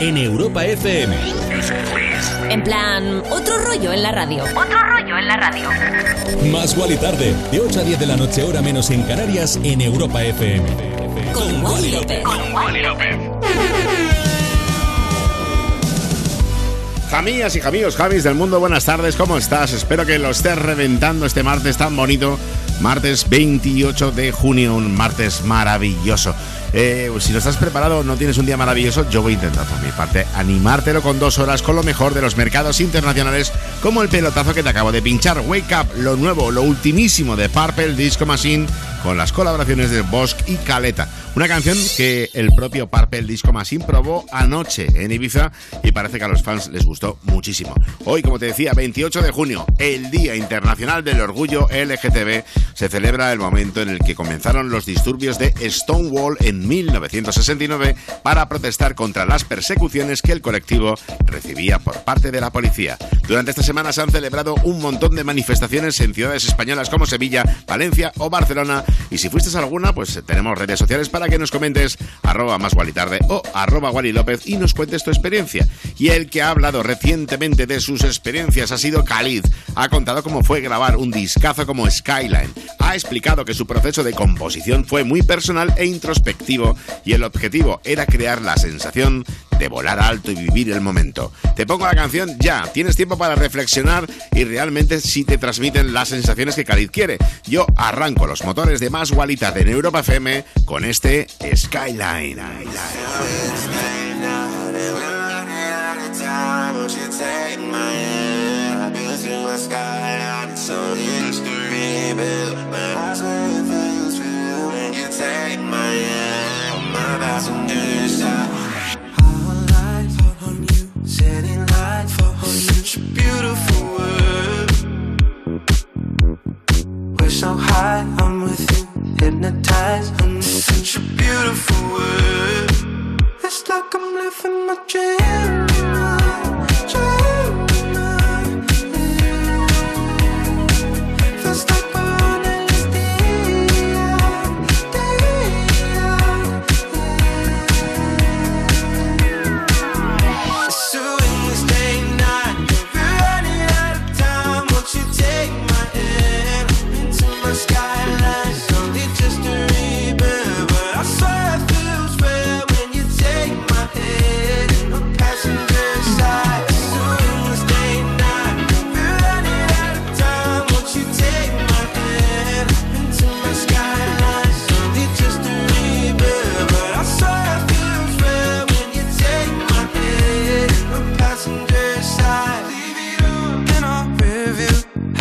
En Europa FM. En plan, otro rollo en la radio. Otro rollo en la radio. Más Wally tarde, de 8 a 10 de la noche, hora menos en Canarias, en Europa FM. Con, Wally López. Con Wally López. Jamías y jamíos, Javis del mundo, buenas tardes, ¿cómo estás? Espero que lo estés reventando este martes tan bonito, martes 28 de junio, un martes maravilloso. Eh, si no estás preparado, no tienes un día maravilloso, yo voy a intentar por mi parte animártelo con dos horas con lo mejor de los mercados internacionales, como el pelotazo que te acabo de pinchar. Wake Up, lo nuevo, lo ultimísimo de Purple Disco Machine, con las colaboraciones de Bosch y Caleta. Una canción que el propio Purple Disco Machine probó anoche en Ibiza y parece que a los fans les gustó muchísimo. Hoy, como te decía, 28 de junio, el Día Internacional del Orgullo LGTB, se celebra el momento en el que comenzaron los disturbios de Stonewall en 1969 para protestar contra las persecuciones que el colectivo recibía por parte de la policía. Durante esta semana se han celebrado un montón de manifestaciones en ciudades españolas como Sevilla, Valencia o Barcelona y si fuiste alguna, pues tenemos redes sociales para para que nos comentes arroba más tarde o arroba Wally López y nos cuentes tu experiencia. Y el que ha hablado recientemente de sus experiencias ha sido Khalid. Ha contado cómo fue grabar un discazo como Skyline. Ha explicado que su proceso de composición fue muy personal e introspectivo y el objetivo era crear la sensación de volar alto y vivir el momento. Te pongo la canción ya, tienes tiempo para reflexionar y realmente si te transmiten las sensaciones que Khalid quiere. Yo arranco los motores de más Gualita de Europa FM con este Skyline. Setting light for such a beautiful world. We're so high, I'm with you, hypnotized. Such a beautiful world. It's like I'm living my dream.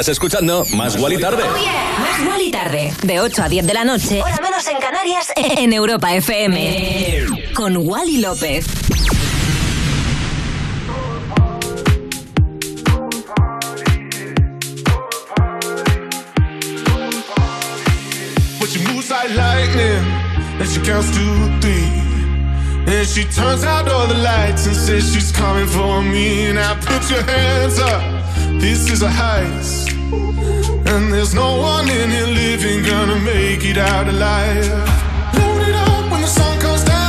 Estás escuchando Más Guali Tarde. Oh, Más Guali Tarde. De 8 a 10 de la noche. Hora menos en Canarias. En Europa FM. Con Wally López. But she moves like lightning. And she counts to three. And she turns out all the lights and says she's coming for me. Now put your hands up. This is a heist. And there's no one in here living gonna make it out alive. Load it up when the sun comes down.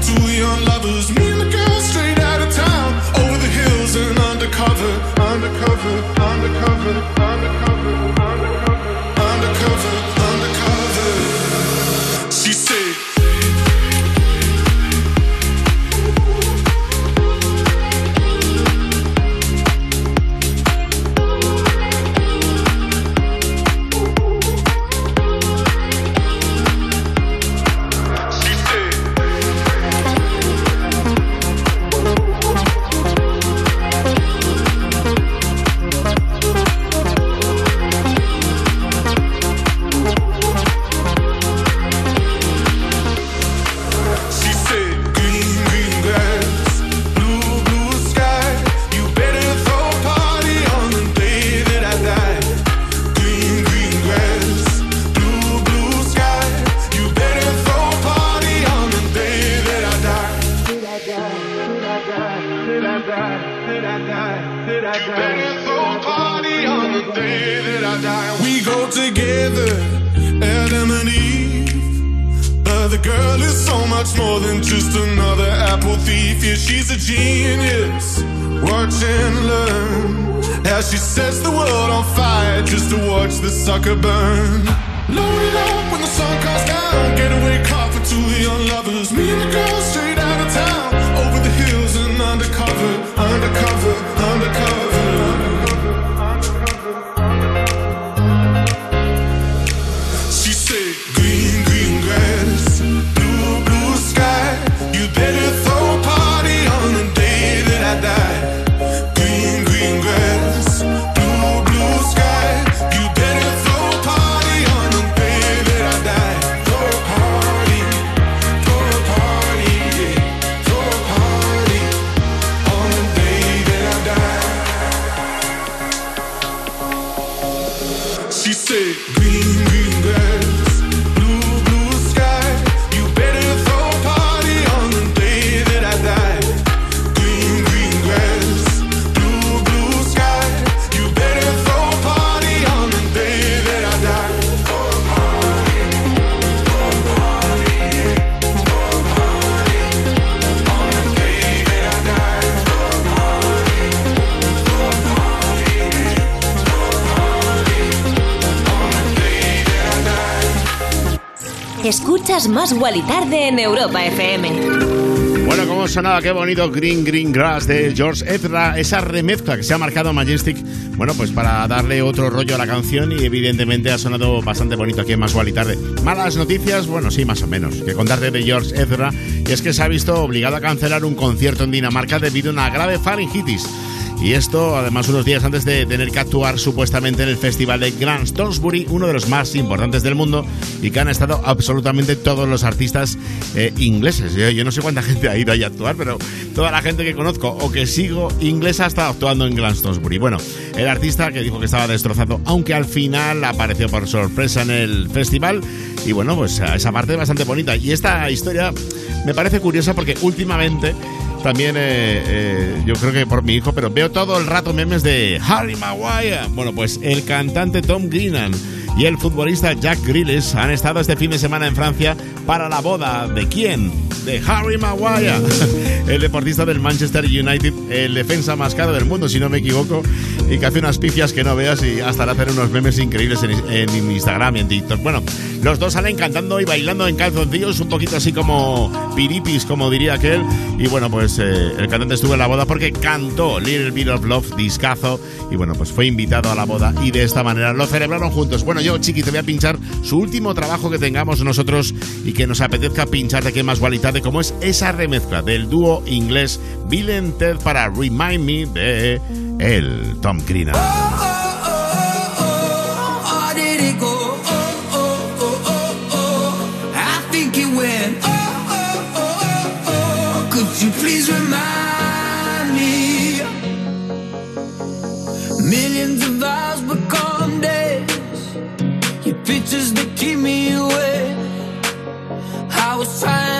Two young lovers. Me and the straight out of town. Over the hills and undercover, undercover, undercover, undercover, Escuchas Más Wally Tarde en Europa FM. Bueno, como sonaba, qué bonito Green Green Grass de George Ezra, esa remezcla que se ha marcado Majestic, bueno, pues para darle otro rollo a la canción y evidentemente ha sonado bastante bonito aquí en Más y Tarde. Malas noticias, bueno, sí, más o menos, que contarte de George Ezra, y es que se ha visto obligado a cancelar un concierto en Dinamarca debido a una grave faringitis. Y esto, además, unos días antes de tener que actuar supuestamente en el festival de Grand Stonsbury, uno de los más importantes del mundo, y que han estado absolutamente todos los artistas eh, ingleses. Yo, yo no sé cuánta gente ha ido ahí a actuar, pero toda la gente que conozco o que sigo inglesa estado actuando en Grand Stonsbury. Bueno, el artista que dijo que estaba destrozado, aunque al final apareció por sorpresa en el festival, y bueno, pues esa parte es bastante bonita. Y esta historia me parece curiosa porque últimamente también eh, eh, yo creo que por mi hijo, pero veo todo el rato memes de Harry Maguire. Bueno, pues el cantante Tom Greenan y el futbolista Jack Grealish han estado este fin de semana en Francia para la boda de quién? De Harry Maguire, el deportista del Manchester United, el defensa más caro del mundo, si no me equivoco, y que hace unas pifias que no veas y hasta le hacen unos memes increíbles en, en Instagram y en TikTok. Bueno, los dos salen cantando y bailando en calzoncillos, un poquito así como piripis, como diría aquel. Y bueno, pues eh, el cantante estuvo en la boda porque cantó Little Bit of Love, discazo. Y bueno, pues fue invitado a la boda y de esta manera lo celebraron juntos. Bueno, yo, Chiqui, te voy a pinchar su último trabajo que tengamos nosotros y que nos apetezca pinchar de que más de cómo es esa remezcla del dúo inglés Bill Ted para Remind Me de el Tom Greenan. Pictures that keep me away. I was trying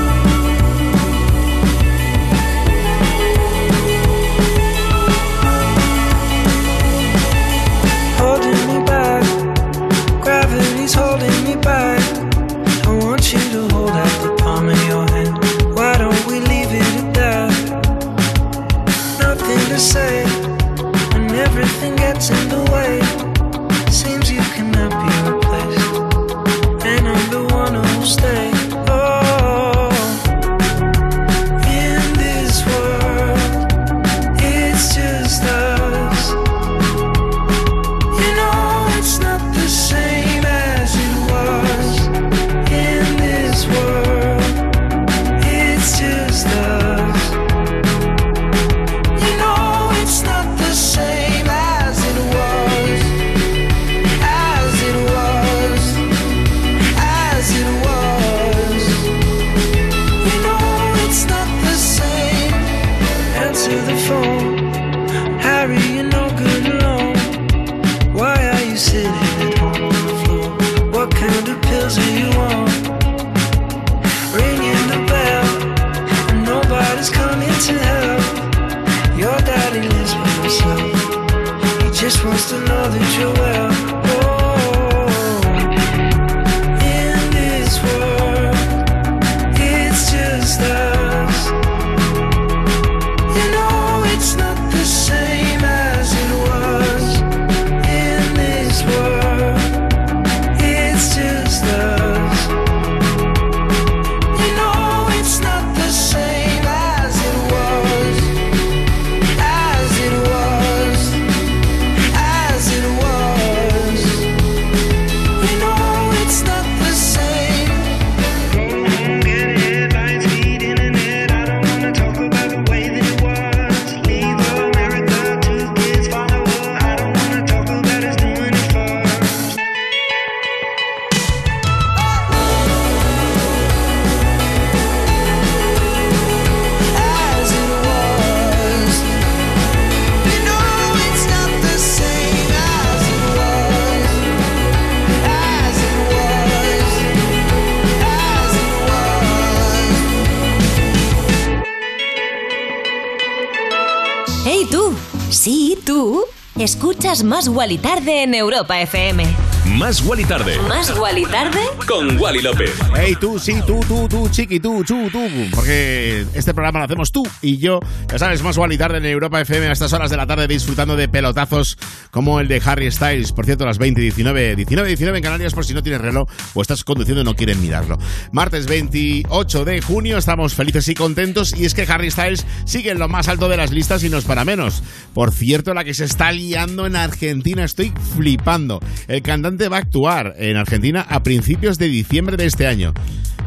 Escuchas Más Wally tarde en Europa FM. Más Wally tarde. Más Wally tarde Con Wally López. Hey, tú, sí, tú, tú, tú, chiqui, tú, tú, tú. Porque este programa lo hacemos tú y yo. Ya sabes, más igual y tarde en Europa FM a estas horas de la tarde disfrutando de pelotazos como el de Harry Styles. Por cierto, las 20 y 19, 19, 19 en Canarias por si no tienes reloj o estás conduciendo y no quieren mirarlo. Martes 28 de junio, estamos felices y contentos y es que Harry Styles sigue en lo más alto de las listas y no es para menos. Por cierto, la que se está liando en Argentina, estoy flipando. El cantante va a actuar en Argentina a principios de diciembre de este año.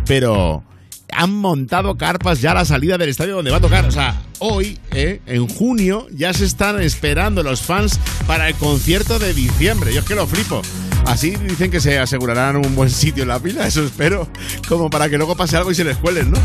Pero han montado carpas ya a la salida del estadio donde va a tocar. O sea, hoy, eh, en junio, ya se están esperando los fans para el concierto de diciembre. Yo es que lo flipo. Así dicen que se asegurarán un buen sitio en la pila, eso espero, como para que luego pase algo y se les cuelen, ¿no?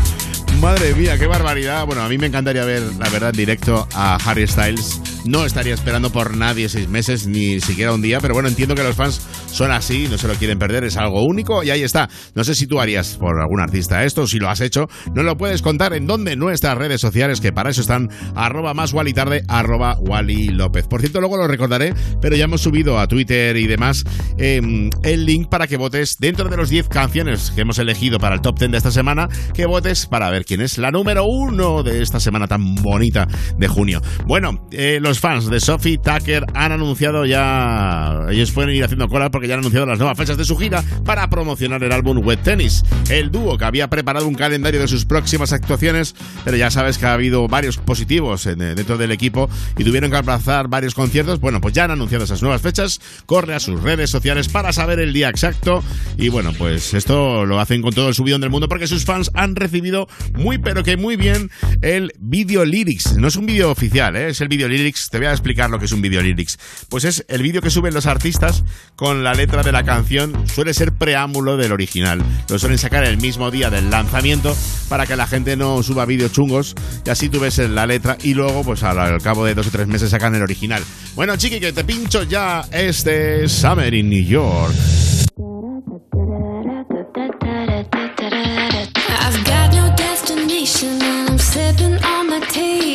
Madre mía, qué barbaridad. Bueno, a mí me encantaría ver, la verdad, directo a Harry Styles. No estaría esperando por nadie seis meses, ni siquiera un día, pero bueno, entiendo que los fans son así, no se lo quieren perder, es algo único y ahí está. No sé si tú harías por algún artista esto, si lo has hecho, no lo puedes contar en donde nuestras redes sociales, que para eso están arroba más Wally tarde, arroba Wally López. Por cierto, luego lo recordaré, pero ya hemos subido a Twitter y demás eh, el link para que votes dentro de los 10 canciones que hemos elegido para el top 10 de esta semana, que votes para ver quién es la número uno de esta semana tan bonita de junio. Bueno, eh, los fans de Sophie Tucker han anunciado ya, ellos pueden ir haciendo cola porque ya han anunciado las nuevas fechas de su gira para promocionar el álbum Wet Tennis. El dúo que había preparado un calendario de sus próximas actuaciones, pero ya sabes que ha habido varios positivos eh, dentro del equipo y tuvieron que aplazar varios conciertos. Bueno, pues ya han anunciado esas nuevas fechas. Corre a sus redes sociales para saber el día exacto. Y bueno, pues esto lo hacen con todo el subidón del mundo porque sus fans han recibido muy pero que muy bien el video lyrics. No es un vídeo oficial, ¿eh? es el video lyrics Te voy a explicar lo que es un video lyrics. Pues es el vídeo que suben los artistas con la letra de la canción. Suele ser preámbulo del original. Lo suelen sacar el mismo día del lanzamiento para que la gente no suba vídeos chungos y así tú ves la letra y luego pues al, cabo de dos o tres meses sacan el original. Bueno, chiqui, que te pincho ya este Summer in New York.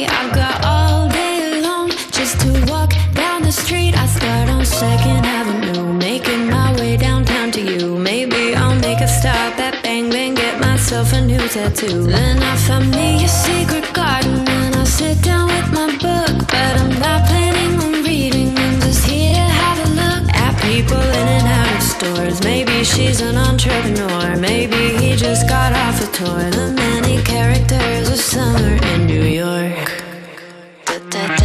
I've got Second Avenue, making my way downtown to you. Maybe I'll make a stop at Bang Bang, get myself a new tattoo. Then I find me a secret garden and I sit down with my book. But I'm not planning on reading, I'm just here to have a look at people in and out of stores. Maybe she's an entrepreneur, maybe he just got off a tour. The many characters of summer in New York. There's a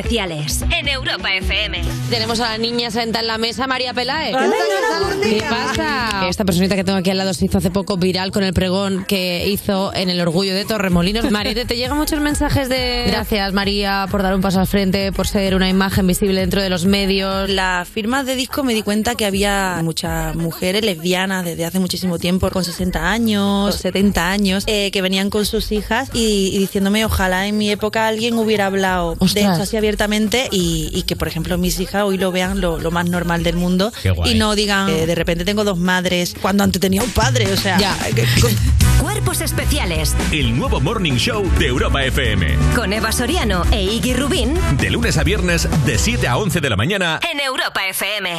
especiales en Europa FM. Tenemos a la niña sentada en la mesa, María Peláez. ¿Qué pasa? Esta personita que tengo aquí al lado se hizo hace poco viral con el pregón que hizo en el Orgullo de Torremolinos. María, ¿te llegan muchos mensajes de gracias, María, por dar un paso al frente, por ser una imagen visible dentro de los medios? La firma de disco me di cuenta que había muchas mujeres lesbianas desde hace muchísimo tiempo, con 60 años, 70 años, eh, que venían con sus hijas y, y diciéndome ojalá en mi época alguien hubiera hablado de Ostras. esto así abiertamente y, y que, por ejemplo, mis hijas hoy lo vean lo, lo más normal del mundo Qué guay. y no digan eh, de repente tengo dos madres cuando antes tenía un padre, o sea... con- Cuerpos especiales El nuevo Morning Show de Europa FM. con Eva Soriano e Iggy Rubín De lunes a viernes, de 7 a 11 de la mañana. en Europa FM.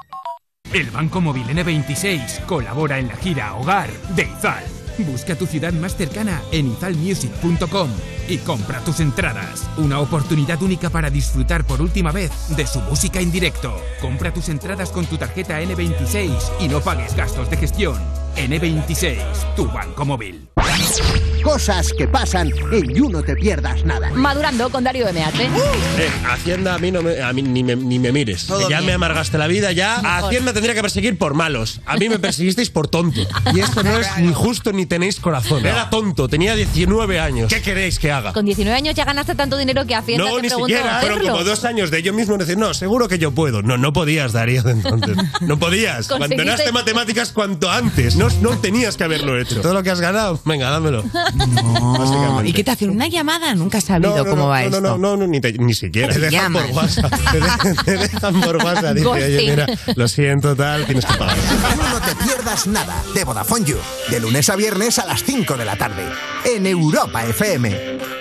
El Banco Móvil N26 colabora en la gira Hogar de Izal. Busca tu ciudad más cercana en izalmusic.com y compra tus entradas. Una oportunidad única para disfrutar por última vez de su música en directo. Compra tus entradas con tu tarjeta N26 y no pagues gastos de gestión. N26, tu banco móvil. Cosas que pasan en You No Te Pierdas Nada. Madurando con Darío MH. Eh, Hacienda, a mí, no me, a mí ni, me, ni me mires. Todo ya bien. me amargaste la vida, ya. Mejor. Hacienda tendría que perseguir por malos. A mí me perseguisteis por tonto. Y esto no es ni justo ni tenéis corazón. Era tonto, tenía 19 años. ¿Qué queréis que haga? Con 19 años ya ganaste tanto dinero que Hacienda No, te ni siquiera. Fueron como dos años de yo mismo decir, no, seguro que yo puedo. No, no podías, Darío, entonces. No podías. Abandonaste matemáticas cuanto antes. No, no tenías que haberlo hecho. Todo lo que has ganado, venga, dámelo. Básicamente. ¿Y qué te hacen? ¿Una llamada? Nunca has sabido No, no, cómo no, va no, esto. No, no, no, ni, te- ni siquiera. Te Te dejan por. WhatsApp. Te, de- te dejan por WhatsApp. Dice, oye, mira, lo siento, tal, tienes que pagar. No Te Pierdas Nada de Vodafone You. De lunes a viernes a las 5 de la tarde. En Europa FM.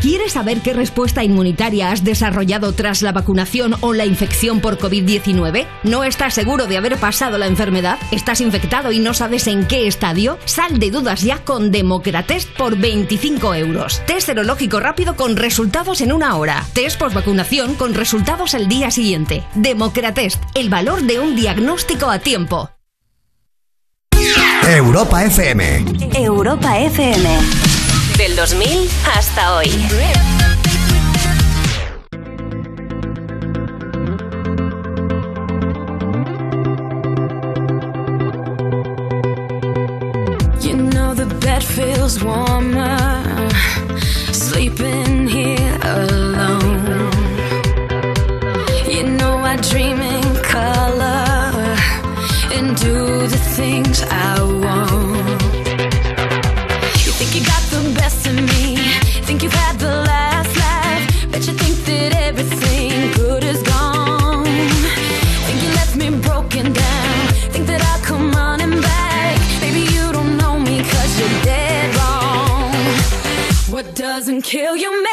¿Quieres saber qué respuesta inmunitaria has desarrollado tras la vacunación o la infección por COVID-19? ¿No estás seguro de haber pasado la enfermedad? ¿Estás infectado y no sabes en qué estadio? Sal de dudas ya con Democratest por 25 euros. Test serológico rápido con resultados en una hora. Test postvacunación con resultados el día siguiente. Democratest, el valor de un diagnóstico a tiempo. Europa FM. Europa FM. Del 2000 hasta hoy. You know the bed feels warmer kill your man.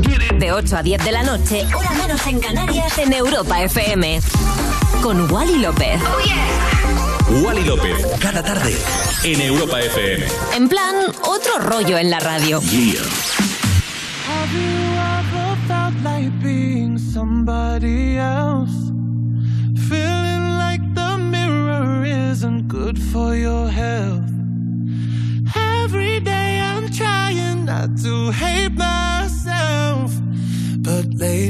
De 8 a 10 de la noche, hora menos en Canarias, en Europa FM. Con Wally López. Wally López. Cada tarde. En Europa FM. En plan, otro rollo en la radio. Yeah. Have you ever felt like being somebody else? Feeling like the mirror isn't good for your health. Every day I'm trying not to hate myself.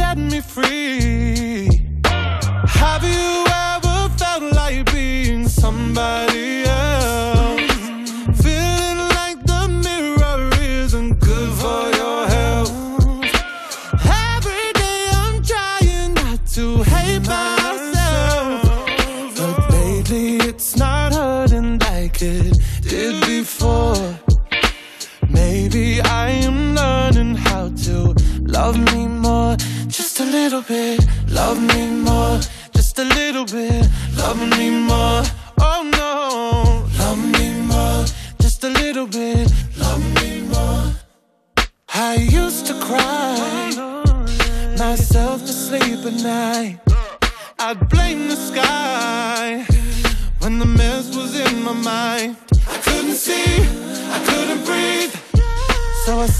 set me free. Have you ever felt like being somebody else? So I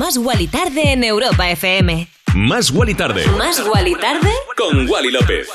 Más Guali Tarde en Europa FM. Más Wally Tarde. Más Guali Tarde Con Wally López.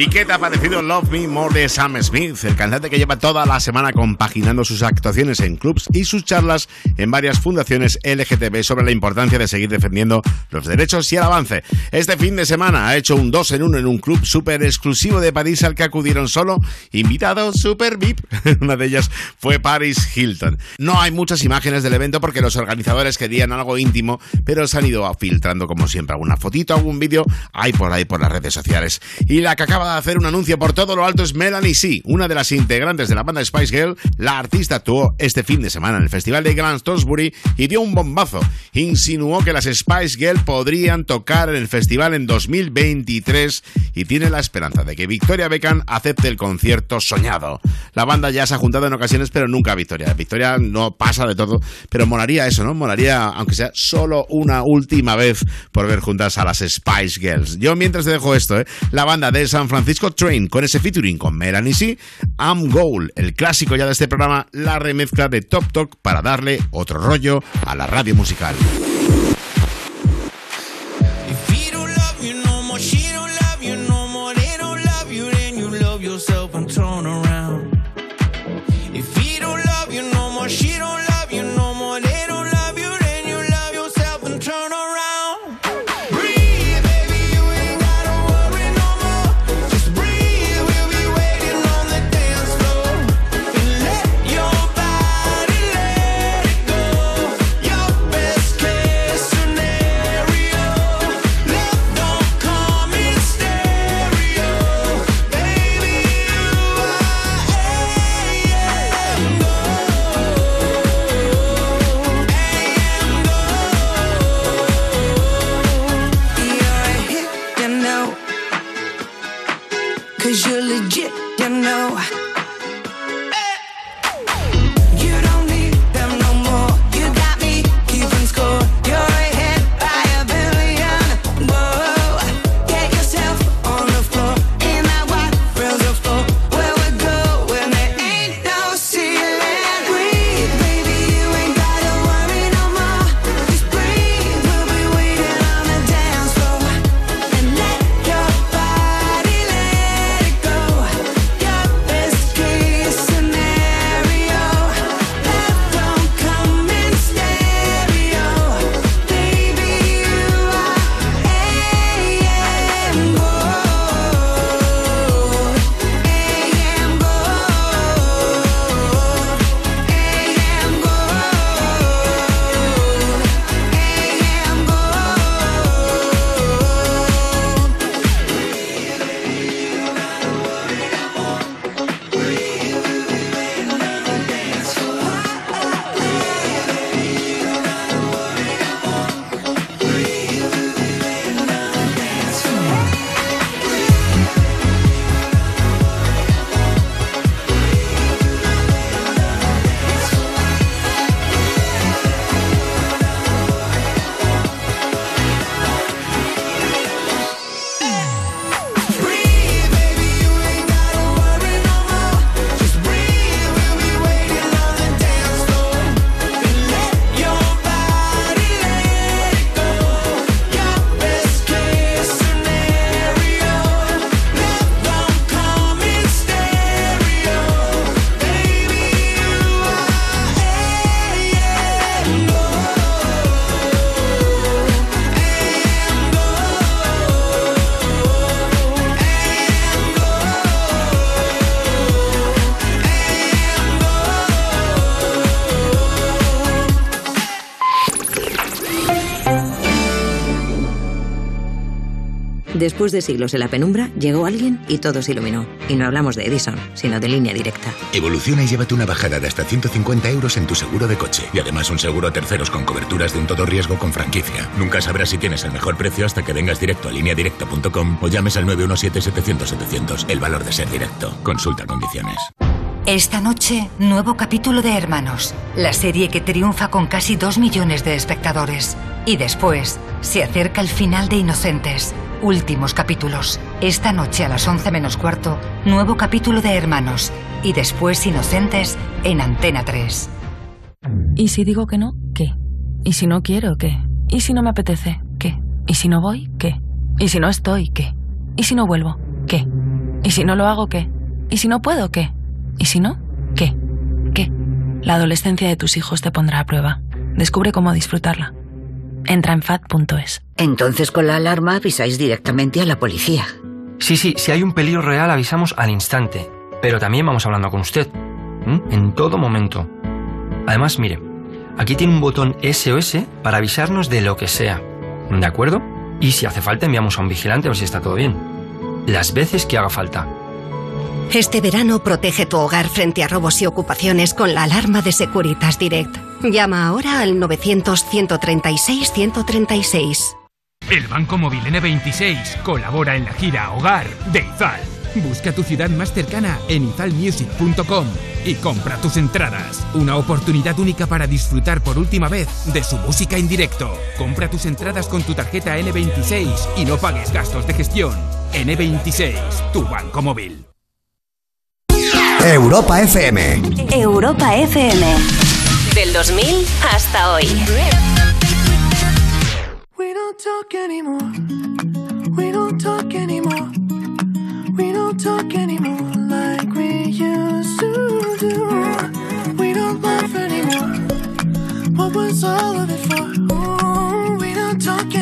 ¿Y qué te ha parecido Love Me More de Sam Smith, el cantante que lleva toda la semana compaginando sus actuaciones en clubs y sus charlas en varias fundaciones LGTB sobre la importancia de seguir defendiendo los derechos y el avance? Este fin de semana ha hecho un 2 en 1 en un club súper exclusivo de París al que acudieron solo invitados super VIP. Una de ellas fue Paris Hilton. No hay muchas imágenes del evento porque los organizadores querían algo íntimo, pero se han ido filtrando como siempre alguna fotito, algún vídeo, hay por ahí por las redes sociales. Y la que acaba de hacer un anuncio por todo lo alto es Melanie C, una de las integrantes de la banda Spice Girl. La artista actuó este fin de semana en el Festival de Glastonbury y dio un bombazo. Insinuó que las Spice Girl podrían tocar en el festival en 2023 y tiene la esperanza de que Victoria Beckham acepte el concierto soñado. La banda ya se ha juntado en ocasiones, pero nunca Victoria. Victoria no pasa de todo, pero molaría eso, ¿no? Molaría, aunque sea solo una última vez, por ver juntas a las Spice Girls. Yo mientras te dejo esto, ¿eh? La banda de San Francisco Train, con ese featuring con Melanie C, I'm Goal, el clásico ya de este programa, la remezcla de Top Talk para darle otro rollo a la radio musical. Después de siglos en la penumbra, llegó alguien y todo se iluminó. Y no hablamos de Edison, sino de línea directa. Evoluciona y llévate una bajada de hasta 150 euros en tu seguro de coche. Y además un seguro a terceros con coberturas de un todo riesgo con franquicia. Nunca sabrás si tienes el mejor precio hasta que vengas directo a lineadirecta.com o llames al 917-700-700. El valor de ser directo. Consulta condiciones. Esta noche, nuevo capítulo de Hermanos, la serie que triunfa con casi dos millones de espectadores. Y después, se acerca el final de Inocentes. Últimos capítulos. Esta noche a las 11 menos cuarto, nuevo capítulo de Hermanos. Y después Inocentes en Antena 3. ¿Y si digo que no? ¿Qué? ¿Y si no quiero? ¿Qué? ¿Y si no me apetece? ¿Qué? ¿Y si no voy? ¿Qué? ¿Y si no estoy? ¿Qué? ¿Y si no vuelvo? ¿Qué? ¿Y si no lo hago? ¿Qué? ¿Y si no puedo? ¿Qué? ¿Y si no? ¿Qué? ¿Qué? La adolescencia de tus hijos te pondrá a prueba. Descubre cómo disfrutarla. Entra en fat.es. Entonces con la alarma avisáis directamente a la policía. Sí, sí, si hay un peligro real avisamos al instante. Pero también vamos hablando con usted. En todo momento. Además, mire, aquí tiene un botón SOS para avisarnos de lo que sea. ¿De acuerdo? Y si hace falta enviamos a un vigilante a ver si está todo bien. Las veces que haga falta. Este verano protege tu hogar frente a robos y ocupaciones con la alarma de Securitas Direct. Llama ahora al 900-136-136. El Banco Móvil N26 colabora en la gira Hogar de Izal. Busca tu ciudad más cercana en izalmusic.com y compra tus entradas. Una oportunidad única para disfrutar por última vez de su música en directo. Compra tus entradas con tu tarjeta N26 y no pagues gastos de gestión. N26, tu banco móvil. Europa FM. Europa FM. Del 2000 hasta hoy. We don't talk anymore. We don't talk anymore. We don't talk anymore like we used to do. We don't laugh anymore. What was all of it for? Ooh, we don't talk anymore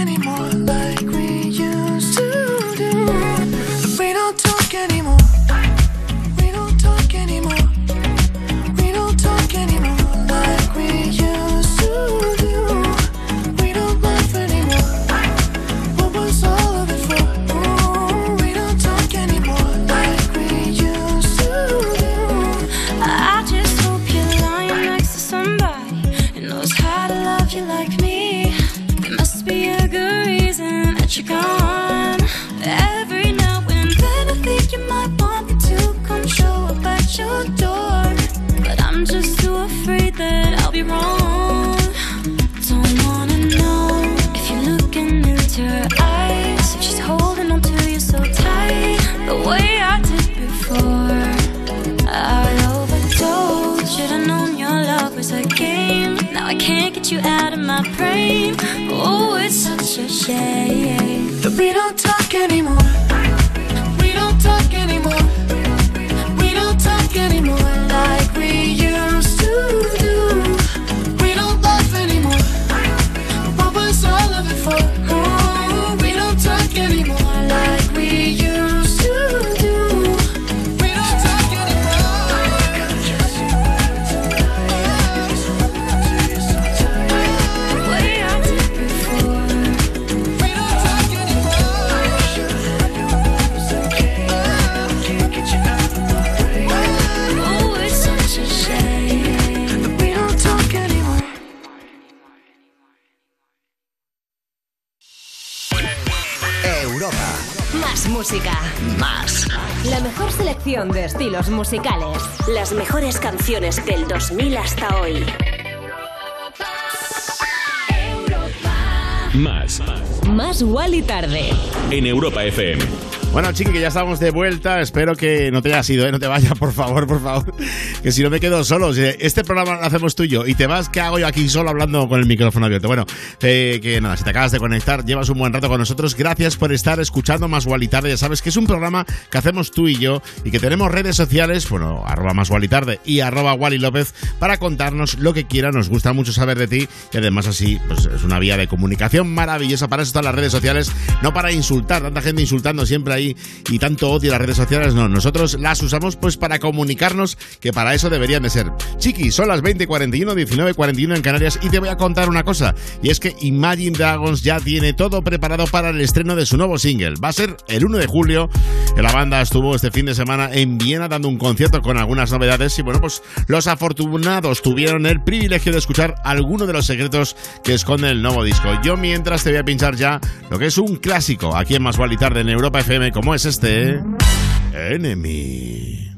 Oh, it's such a shame that we don't talk anymore. De estilos musicales. Las mejores canciones del 2000 hasta hoy. Más. Más y tarde. En Europa FM. Bueno, chiqui, que ya estamos de vuelta. Espero que no te hayas ido, ¿eh? No te vayas, por favor, por favor. Que si no me quedo solo. Este programa lo hacemos tú y yo y te vas, ¿qué hago yo aquí solo hablando con el micrófono abierto? Bueno, eh, que nada, si te acabas de conectar, llevas un buen rato con nosotros. Gracias por estar escuchando Más y Tarde. Ya sabes que es un programa que hacemos tú y yo y que tenemos redes sociales, bueno, arroba Más y y arroba Wally López para contarnos lo que quiera. Nos gusta mucho saber de ti y además así, pues es una vía de comunicación maravillosa. Para eso están las redes sociales, no para insultar. Tanta gente insultando siempre ahí y tanto odio las redes sociales, no, nosotros las usamos pues para comunicarnos, que para eso deberían de ser. Chiqui, son las 20.41, 19.41 en Canarias y te voy a contar una cosa, y es que Imagine Dragons ya tiene todo preparado para el estreno de su nuevo single. Va a ser el 1 de julio. La banda estuvo este fin de semana en Viena dando un concierto con algunas novedades y bueno, pues los afortunados tuvieron el privilegio de escuchar algunos de los secretos que esconde el nuevo disco. Yo mientras te voy a pinchar ya lo que es un clásico aquí en Más Tarde en Europa FM como es este Enemy.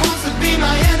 wants to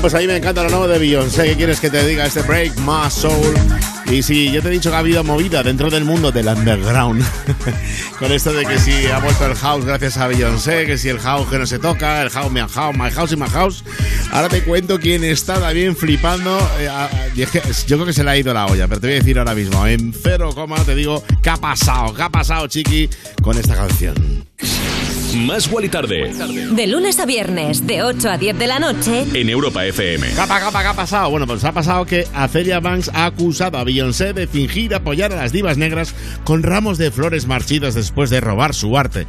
Pues a mí me encanta lo nuevo de Beyoncé. ¿Qué quieres que te diga este Break My Soul? Y si yo te he dicho que ha habido movida dentro del mundo del underground, con esto de que si ha vuelto el house gracias a Beyoncé, que si el house que no se toca, el house, mi house, my house y my house, ahora te cuento quién está también flipando. eh, yo creo que se le ha ido la olla, pero te voy a decir ahora mismo, en cero coma te digo, ¿qué ha pasado? ¿Qué ha pasado, chiqui, con esta canción? Más Wally Tarde. De lunes a viernes, de 8 a 10 de la noche. En Europa FM. Capa, capa, ¿qué ha pasado? Bueno, pues ha pasado que Acelia Banks ha acusado a Beyoncé de fingir apoyar a las divas negras con ramos de flores marchitas después de robar su arte.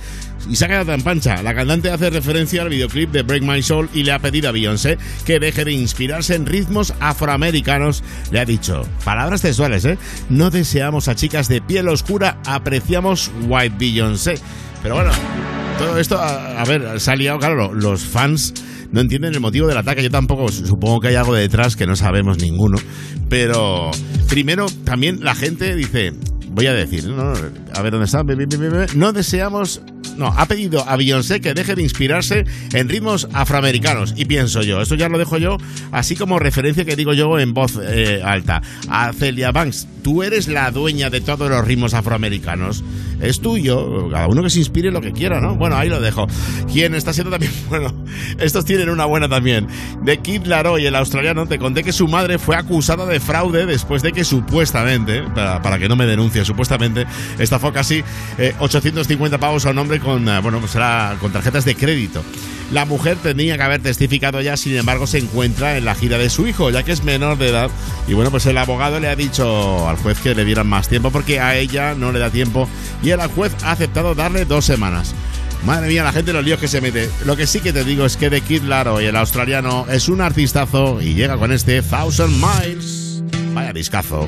Y se ha quedado tan pancha. La cantante hace referencia al videoclip de Break My Soul y le ha pedido a Beyoncé que deje de inspirarse en ritmos afroamericanos. Le ha dicho, palabras textuales, ¿eh? No deseamos a chicas de piel oscura, apreciamos White Beyoncé. Pero bueno, todo esto, a, ver, se ha liado, claro, lo- los fans no entienden el motivo del ataque. Yo tampoco, supongo que hay algo detrás que no sabemos ninguno. Pero primero, también la gente dice, voy a decir, no, a ver dónde está, no deseamos... No, ha pedido a Beyoncé que deje de inspirarse en ritmos afroamericanos. Y pienso yo, esto ya lo dejo yo, así como referencia que digo yo en voz eh, alta. A Celia Banks, tú eres la dueña de todos los ritmos afroamericanos. Es tuyo, cada uno que se inspire lo que quiera, ¿no? Bueno, ahí lo dejo. Quien está siendo también, bueno, estos tienen una buena también. De Kid Laroi, el australiano, te conté que su madre fue acusada de fraude después de que supuestamente, para, para que no me denuncie, supuestamente estafó casi eh, 850 pavos a un hombre con, eh, bueno, pues era con tarjetas de crédito. La mujer tenía que haber testificado ya, sin embargo, se encuentra en la gira de su hijo, ya que es menor de edad. Y bueno, pues el abogado le ha dicho al juez que le dieran más tiempo porque a ella no le da tiempo y el juez ha aceptado darle dos semanas. Madre mía, la gente los líos que se mete. Lo que sí que te digo es que The Kid Laroi, el australiano, es un artistazo y llega con este Thousand Miles. Vaya discazo.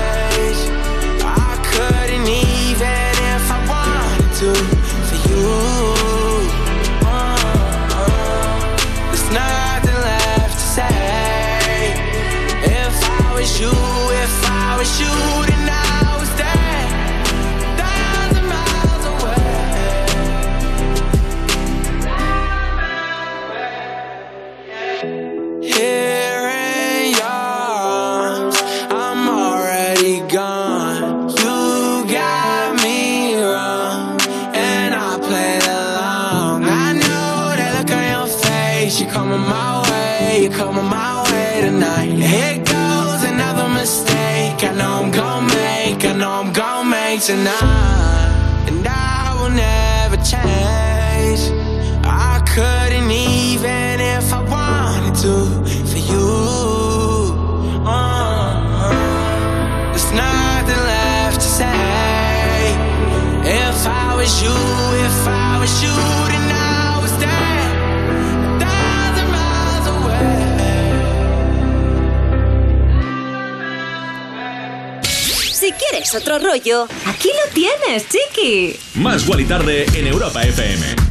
es otro rollo, aquí lo tienes, chiqui. Más y Tarde en Europa FM.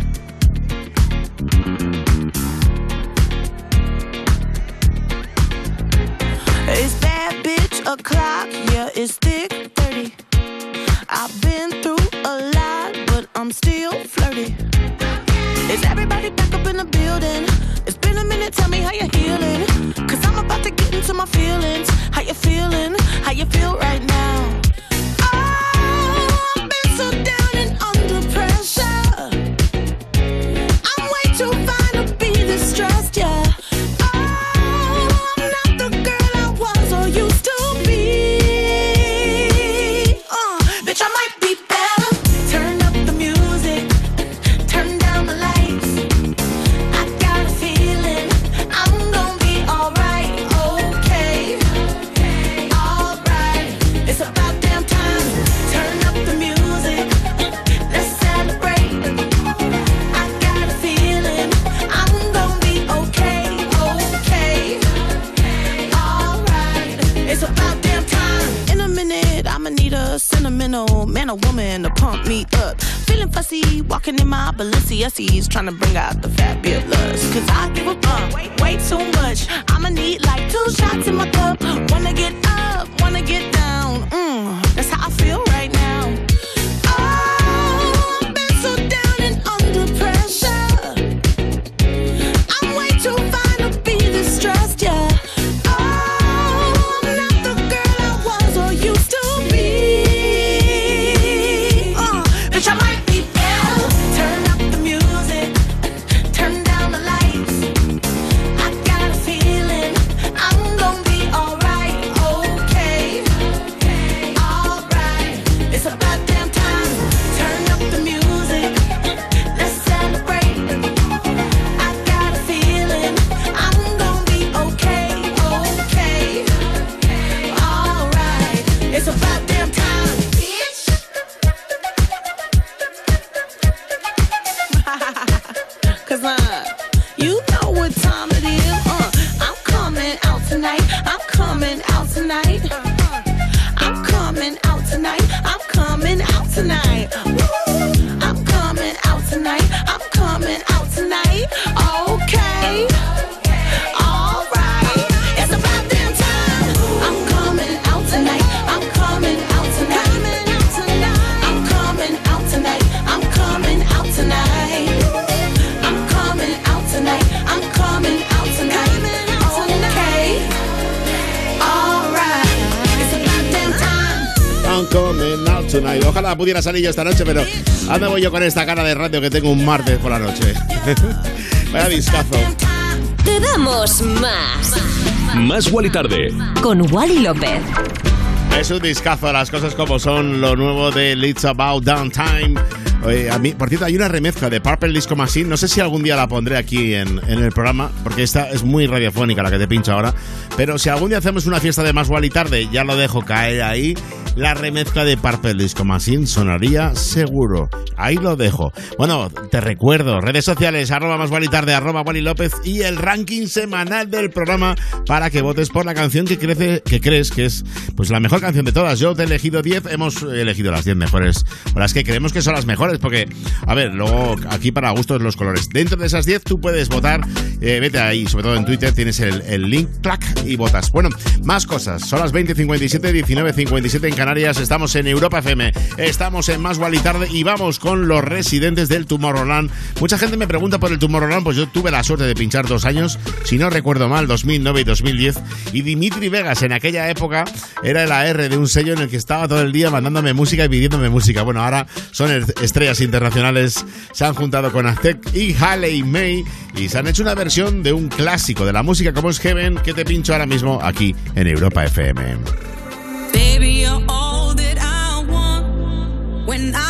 tonight. Ojalá pudiera salir yo esta noche, pero anda voy yo con esta cara de radio que tengo un martes por la noche. Vaya discazo. Te damos más. Más Wally Tarde. Con Wally López. Es un discazo, las cosas como son, lo nuevo de It's About Downtime. Oye, a mí, por cierto, hay una remezcla de Purple Disco Machine. No sé si algún día la pondré aquí en, en el programa, porque esta es muy radiofónica la que te pincho ahora. Pero si algún día hacemos una fiesta de más y tarde, ya lo dejo caer ahí. La remezcla de Purple Disco Machine sonaría seguro. Ahí lo dejo. Bueno, te recuerdo, redes sociales, arroba más y tarde, arroba Wally López y el ranking semanal del programa para que votes por la canción que, crece, que crees que es pues la mejor canción de todas. Yo te he elegido 10, hemos elegido las 10 mejores, o las que creemos que son las mejores, porque, a ver, luego aquí para gustos los colores. Dentro de esas 10 tú puedes votar, eh, vete ahí, sobre todo en Twitter tienes el, link, clac, y votas. Bueno, más cosas, son las 20.57, 19.57 en Canarias, estamos en Europa FM, estamos en Más y Tarde y vamos con los residentes del Tomorrowland. Mucha gente me pregunta por el Tomorrowland, pues yo tuve la suerte de pinchar dos años, si no recuerdo mal, 2009 y 2010, y Dimitri Vegas en aquella época era el AR de un sello en el que estaba todo el día mandándome música y pidiéndome música. Bueno, ahora son er- estrellas internacionales, se han juntado con Aztec y Haley May y se han hecho una versión de un clásico de la música como es Heaven que te pincho ahora mismo aquí en Europa FM. When I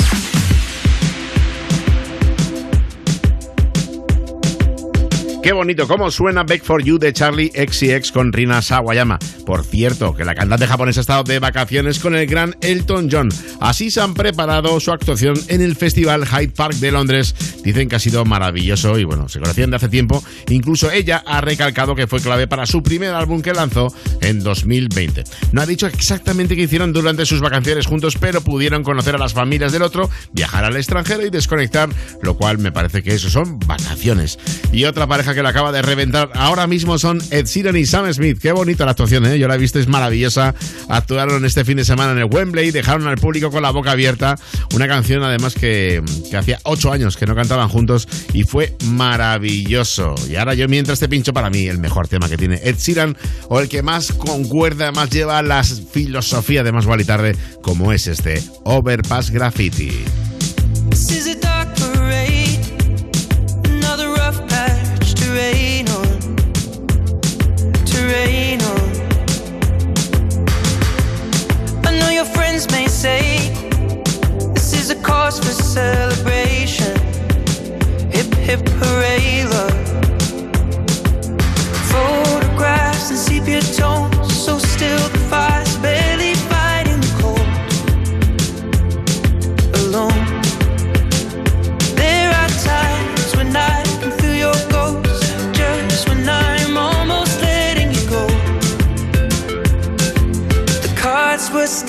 Qué bonito, cómo suena Back for You de Charlie XCX con Rina Sawayama. Por cierto, que la cantante japonesa ha estado de vacaciones con el gran Elton John. Así se han preparado su actuación en el Festival Hyde Park de Londres. Dicen que ha sido maravilloso y bueno, se conocían de hace tiempo. Incluso ella ha recalcado que fue clave para su primer álbum que lanzó en 2020. No ha dicho exactamente qué hicieron durante sus vacaciones juntos, pero pudieron conocer a las familias del otro, viajar al extranjero y desconectar, lo cual me parece que eso son vacaciones. Y otra pareja que la acaba de reventar ahora mismo son Ed Sheeran y Sam Smith. Qué bonita la actuación, ¿eh? Yo la he visto, es maravillosa. Actuaron este fin de semana en el Wembley, dejaron al público con la boca abierta. Una canción, además, que, que hacía ocho años que no cantaban juntos y fue maravilloso. Y ahora yo, mientras te pincho para mí, el mejor tema que tiene Ed Sheeran o el que más concuerda, más lleva la filosofía de Más Vale Tarde, como es este Overpass Graffiti. Say this is a cause for celebration. Hip hip hooray, love. Photographs and sepia tones, so still the fire's barely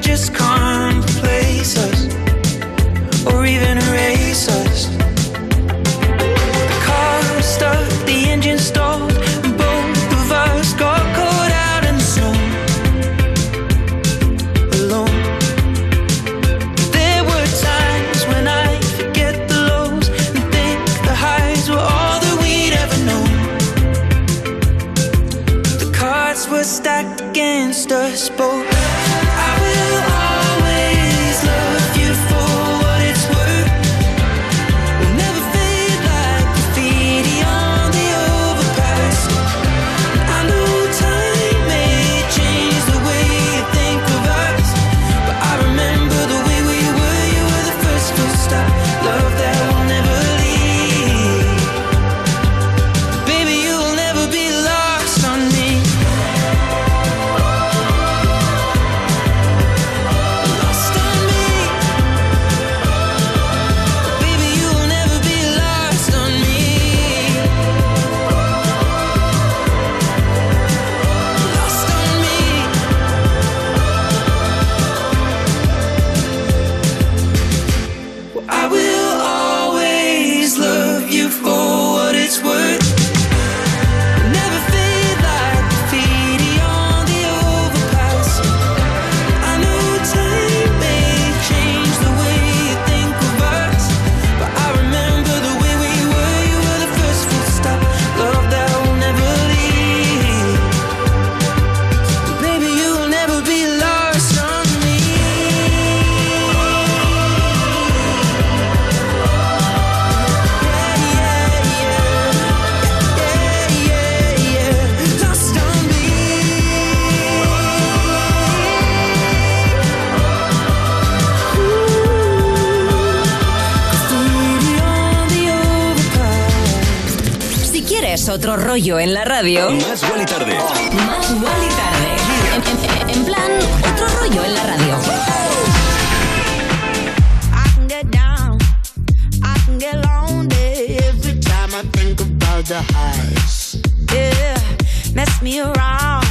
Just can't replace us or even erase us. The car stuck, the engine stalled, and both of us got caught out in the snow. Alone. There were times when I forget the lows and think the highs were all that we'd ever known. The cards were stacked against us both. Rollo en la radio? Más Guali Tarde. Más Guali Tarde. En, en- en plan, otro rollo en la radio. I can get down, I can get lonely every time I think about the highs. Yeah, mess me around,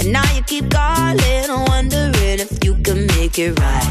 and now you keep calling, wondering if you can make it right.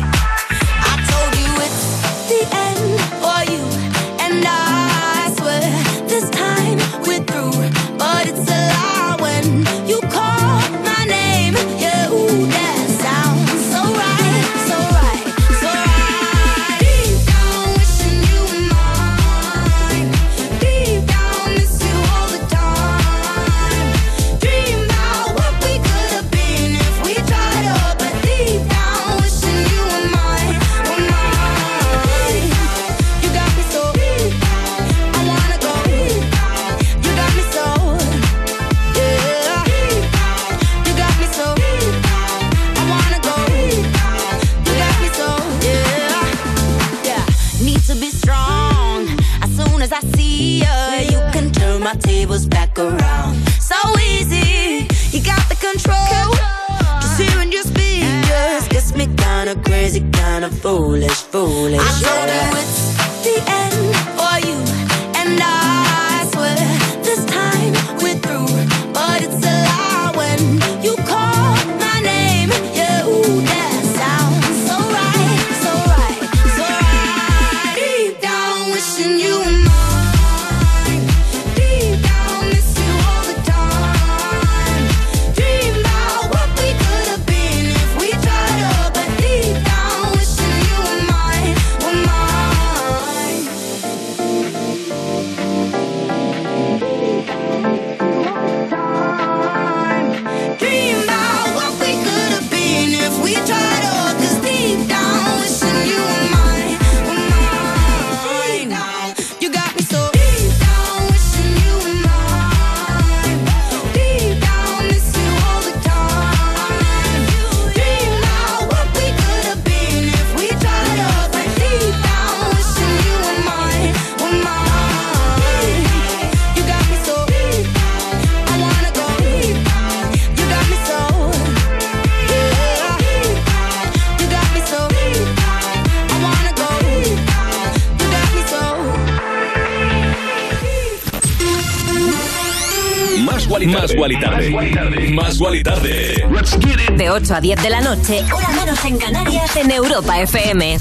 8 a 10 de la noche, hora menos en Canarias, en Europa FM.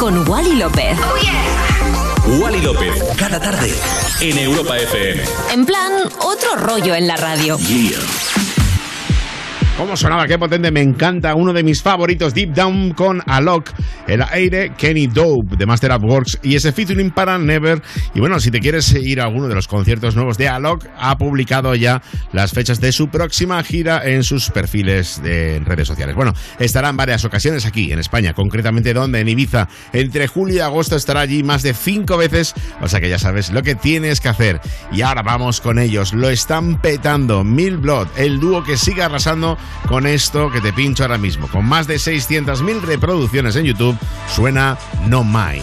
Con Wally López. Wally López. Cada tarde. En Europa FM. En plan, otro rollo en la radio. ¿Cómo sonaba? Qué potente, me encanta. Uno de mis favoritos, Deep Down con Alok, el aire, Kenny Dope de Master of Works y ese featuring para Never. Y bueno, si te quieres ir a alguno de los conciertos nuevos de Alok, ha publicado ya las fechas de su próxima gira en sus perfiles de redes sociales. Bueno, estará en varias ocasiones aquí en España, concretamente donde en Ibiza. Entre julio y agosto estará allí más de cinco veces, o sea que ya sabes lo que tienes que hacer. Y ahora vamos con ellos, lo están petando. Mil Blood, el dúo que sigue arrasando con esto que te pincho ahora mismo. Con más de 600.000 reproducciones en YouTube, suena No Mine.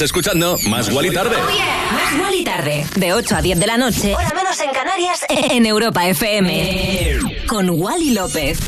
Estás escuchando Más Wally tarde. Más Wally tarde, de 8 a 10 de la noche, hora menos en Canarias, en Europa FM. Con Wally López.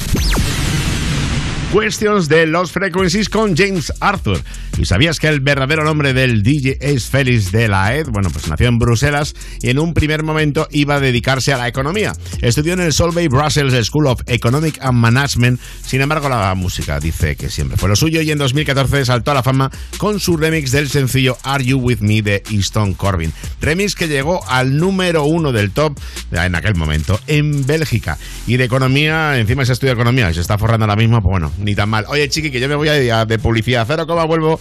Questions de Los Frequencies con James Arthur. ¿Y sabías que el verdadero nombre del DJ es Félix de la Ed? Bueno, pues nació en Bruselas y en un primer momento iba a dedicarse a la economía. Estudió en el Solvay Brussels School of Economic and Management. Sin embargo, la música dice que siempre fue lo suyo y en 2014 saltó a la fama con su remix del sencillo Are You With Me de Easton Corbin. Remix que llegó al número uno del top en aquel momento en Bélgica. Y de economía, encima se estudia economía y se está forrando ahora mismo, pues bueno, ni tan mal. Oye, chiqui, que yo me voy a, de publicidad cero, coma vuelvo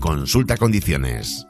Consulta condiciones.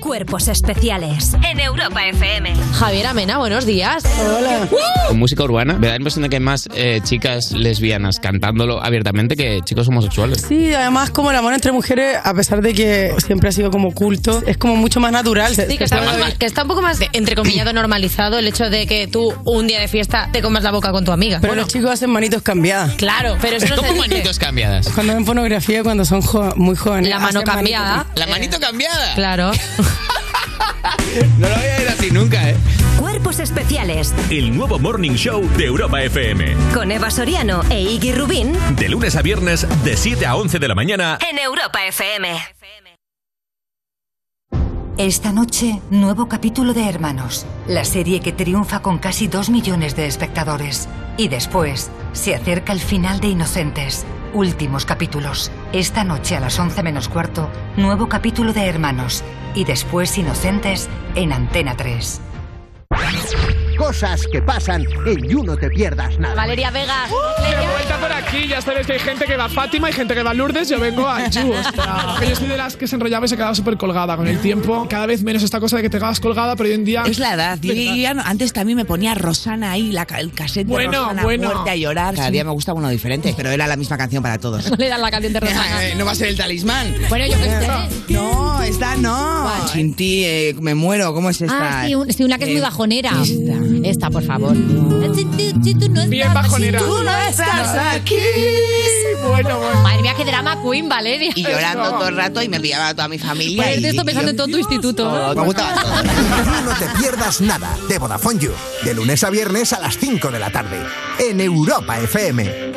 Cuerpos Especiales en Europa FM. Javier Amena, buenos días. Hola. Con música urbana, me da la impresión de que hay más eh, chicas lesbianas cantándolo abiertamente que chicos homosexuales. Sí, además como el amor entre mujeres, a pesar de que siempre ha sido como culto, es como mucho más natural. Sí, que está, que está un poco más, de- entrecomillado, normalizado el hecho de que tú un día de fiesta te comas la boca con tu amiga. Pero los chicos hacen manitos cambiadas. Claro, pero eso no se ¿Cómo dice. manitos cambiadas? Cuando ven pornografía, cuando son jo- muy jóvenes. La mano cambiada. manitos. ¿La manito cambiada? Claro. No lo voy a ir así nunca, ¿eh? Cuerpos Especiales El nuevo Morning Show de Europa FM. con Eva Soriano e Iggy Rubín De lunes a viernes, de 7 a 11 de la mañana. en Europa FM. Esta noche, nuevo capítulo de Hermanos, la serie que triunfa con casi dos millones de espectadores. Y después, se acerca el final de Inocentes. Últimos capítulos. Esta noche a las 11 menos cuarto, nuevo capítulo de Hermanos. Y después Inocentes en Antena 3. Cosas que pasan en You No Te Pierdas Nada. Valeria Vegas. De vuelta por aquí, ya sabéis que hay gente que va a Fátima y gente que va a Lourdes, yo vengo a Yu. o sea, que yo soy de las que se enrollaba y se quedaba súper colgada con el tiempo. Cada vez menos esta cosa de que te quedas colgada, pero hoy en día... Es la edad. Yo ¿Verdad? ya no- antes también me ponía Rosana ahí, la, el cassette de Bueno, Rosana bueno. muerte a llorar. Cada día me gusta uno diferente, pero era la misma canción para todos. No le dan la canción de Rosana. Eh, no va a ser el talismán. Bueno, yo qué sé. No, esta no. Chinti, eh, me muero. ¿Cómo es esta? Ah, sí, un- sí, una que es muy Eh, bajonera. Esta, por favor. Bien bajonera. Tú no estás aquí. Bueno, bueno. Madre mía, qué drama queen, Valeria. Y llorando todo el rato y me pillaba a toda mi familia. Ponerte y- esto pensando en todo tu instituto. Me gustaba todo. You No Te Pierdas Nada de Vodafone You. De lunes a viernes a las 5 de la tarde. En Europa FM.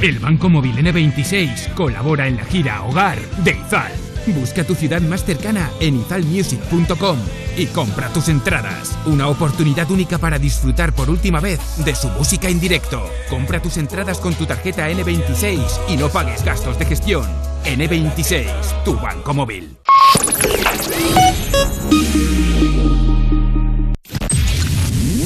El Banco Móvil N26 colabora en la gira Hogar de Izal. Busca tu ciudad más cercana en izalmusic.com y compra tus entradas. Una oportunidad única para disfrutar por última vez de su música en directo. Compra tus entradas con tu tarjeta N26 y no pagues gastos de gestión. N26, tu banco móvil.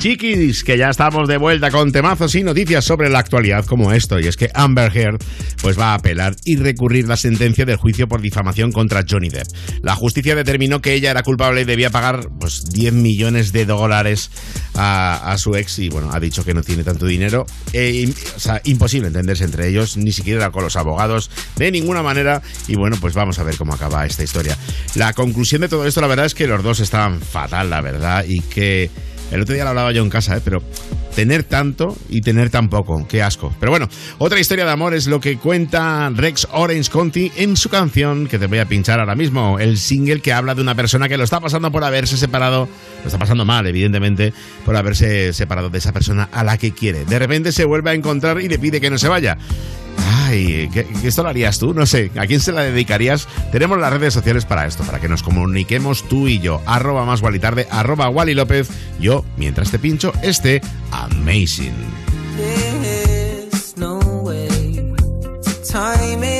Chiquis, que ya estamos de vuelta con temazos y noticias sobre la actualidad como esto, y es que Amber Heard pues va a apelar y recurrir la sentencia del juicio por difamación contra Johnny Depp. La justicia determinó que ella era culpable y debía pagar pues 10 millones de dólares a, su ex y bueno, ha dicho que no tiene tanto dinero. Im- o sea, imposible entenderse entre ellos, ni siquiera con los abogados, de ninguna manera. Y bueno, pues vamos a ver cómo acaba esta historia. La conclusión de todo esto, la verdad es que los dos estaban fatal, la verdad, y que el otro día lo hablaba yo en casa, ¿eh? pero tener tanto y tener tan poco, qué asco. Pero bueno, otra historia de amor es lo que cuenta Rex Orange Conti en su canción que te voy a pinchar ahora mismo, el single que habla de una persona que lo está pasando por haberse separado, lo está pasando mal, evidentemente, por haberse separado de esa persona a la que quiere. De repente se vuelve a encontrar y le pide que no se vaya. Ay, ¿qué, esto lo harías tú? No sé, ¿a quién se la dedicarías? Tenemos las redes sociales para esto, para que nos comuniquemos tú y yo. Arroba más Wally tarde, arroba Wally López. Yo, mientras te pincho, este Amazing. There's no way to time it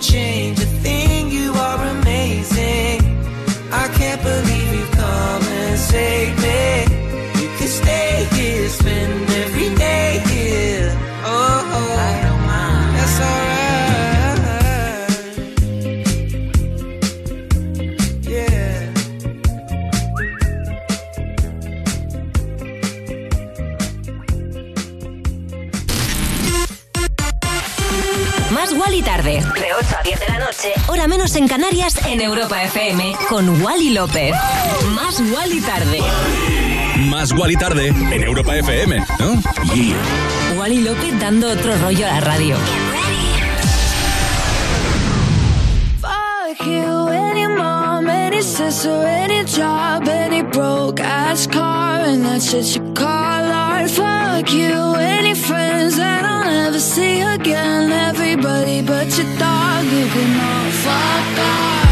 Change a thing, you are amazing. I can't believe you come and save me. You stay here, spend en Europa FM. Con Wally López. Más Wally tarde. Más Wally tarde en Europa FM, ¿no? Yeah. Wally López dando otro rollo a la radio. Fuck you, any mom, any sister, any job, any broke ass car, and that shit you call art. Fuck you, any friends that I'll never see again. Everybody but your dog, you can all fuck off.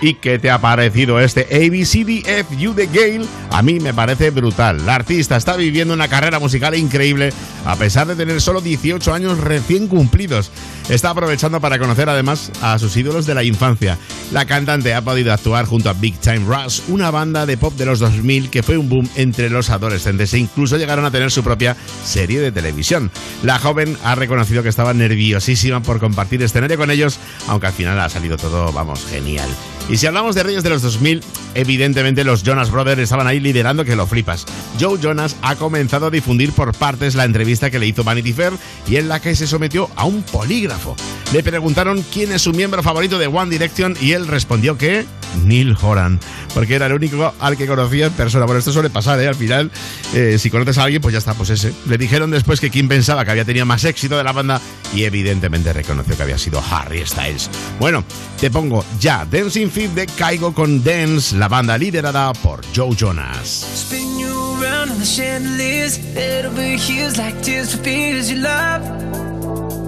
¿Y qué te ha parecido este ABCDFU de Gale? A mí me parece brutal. La artista está viviendo una carrera musical increíble a pesar de tener solo 18 años recién cumplidos. Está aprovechando para conocer además a sus ídolos de la infancia. La cantante ha podido actuar junto a Big Time Rush, una banda de pop de los 2000 que fue un boom entre los adolescentes e incluso llegaron a tener su propia serie de televisión. La joven ha reconocido que estaba nerviosísima por compartir escenario con ellos, aunque al final ha salido todo, vamos, genial. Y si hablamos de reyes de los 2000, evidentemente los Jonas Brothers estaban ahí liderando que lo flipas. Joe Jonas ha comenzado a difundir por partes la entrevista que le hizo Vanity Fair y en la que se sometió a un polígrafo. Le preguntaron quién es su miembro favorito de One Direction y él respondió que Neil Horan, porque era el único al que conocía en persona. Bueno, esto suele pasar, ¿eh? Al final, eh, si conoces a alguien, pues ya está, pues ese. Le dijeron después que quien pensaba que había tenido más éxito de la banda y evidentemente reconoció que había sido Harry Styles. Bueno, te pongo ya Dancing Feet de Caigo con Dance, la banda liderada por Joe Jonas. Spin you around the.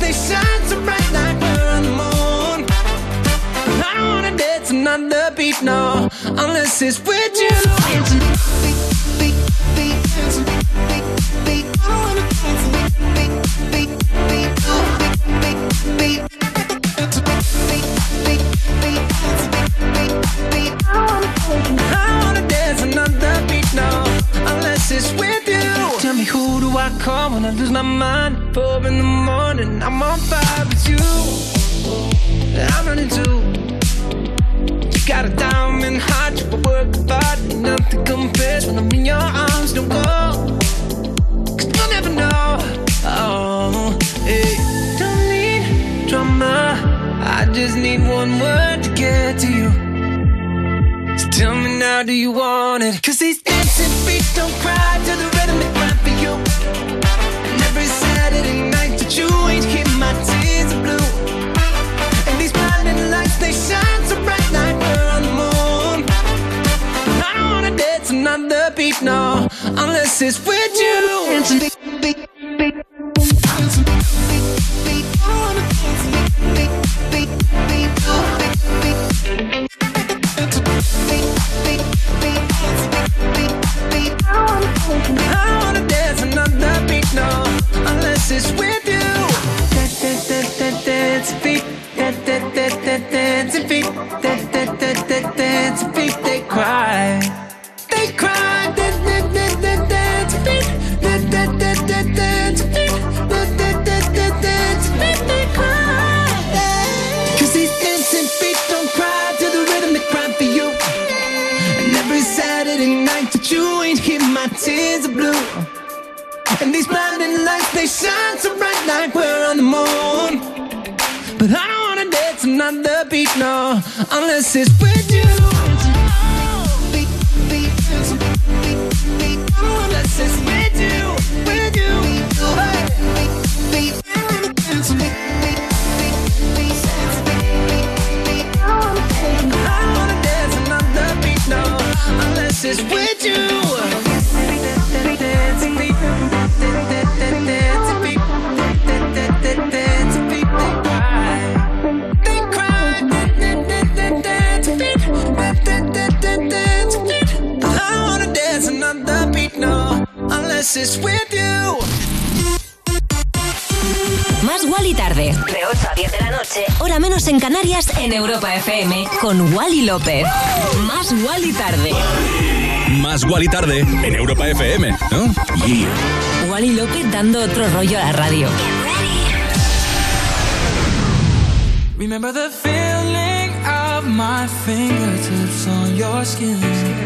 They shine so bright like we're on the moon. I don't wanna dance another beat, no, unless it's with you. Dancing beat. When I wanna dance another beat, no Unless it's with you Tell me who do I call Wanna lose my mind? Four in the morning, I'm on fire with you. I'm running. You got a diamond heart, you work ain't nothing compares when I'm in your arms. Don't you'll never know. Oh. Don't need drama. I just need one word to get to you. So tell me now, do you want it? Cause these dancing feet don't cry to the rhythm they cry for you. And every Saturday night that you ain't keep my tears are blue. And these blinding lights, they shine so bright like we're on the moon. I don't wanna dance another beat, no, unless it's with you. Dancing beat, beat, I wanna dance another beat, no, unless it's with like we're on the moon. But I don't wanna dance another beat, no, unless it's with you. I wanna dance another beat, no, unless it's with you. It's with you. Más Wally tarde. De 8 a 10 de la noche. Hora menos en Canarias en Europa FM. Con Wally López. Más Wally tarde. Más Wally tarde en Europa FM, ¿no? Yeah. Wally López dando otro rollo a la radio. Remember the feeling of my fingertips on your skin.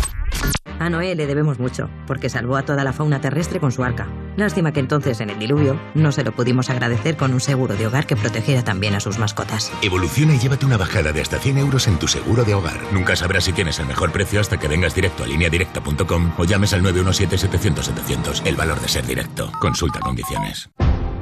A Noé le debemos mucho, porque salvó a toda la fauna terrestre con su arca. Lástima que entonces, en el diluvio, no se lo pudimos agradecer con un seguro de hogar que protegiera también a sus mascotas. Evoluciona y llévate una bajada de hasta 100 euros en tu seguro de hogar. Nunca sabrás si tienes el mejor precio hasta que vengas directo a lineadirecta.com o llames al 917-700-700. El valor de ser directo. Consulta condiciones.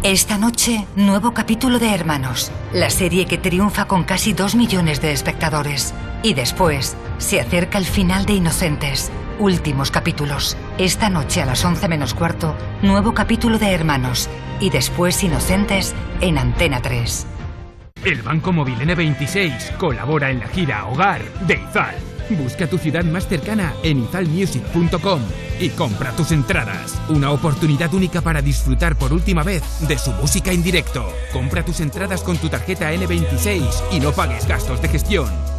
Esta noche, nuevo capítulo de Hermanos, la serie que triunfa con casi dos millones de espectadores. Y después, se acerca el final de Inocentes. Últimos capítulos. Esta noche a las 11 menos cuarto, nuevo capítulo de Hermanos. Y después Inocentes en Antena 3. El Banco Móvil N26 colabora en la gira Hogar de Izal. Busca tu ciudad más cercana en izalmusic.com y compra tus entradas. Una oportunidad única para disfrutar por última vez de su música en directo. Compra tus entradas con tu tarjeta N26 y no pagues gastos de gestión.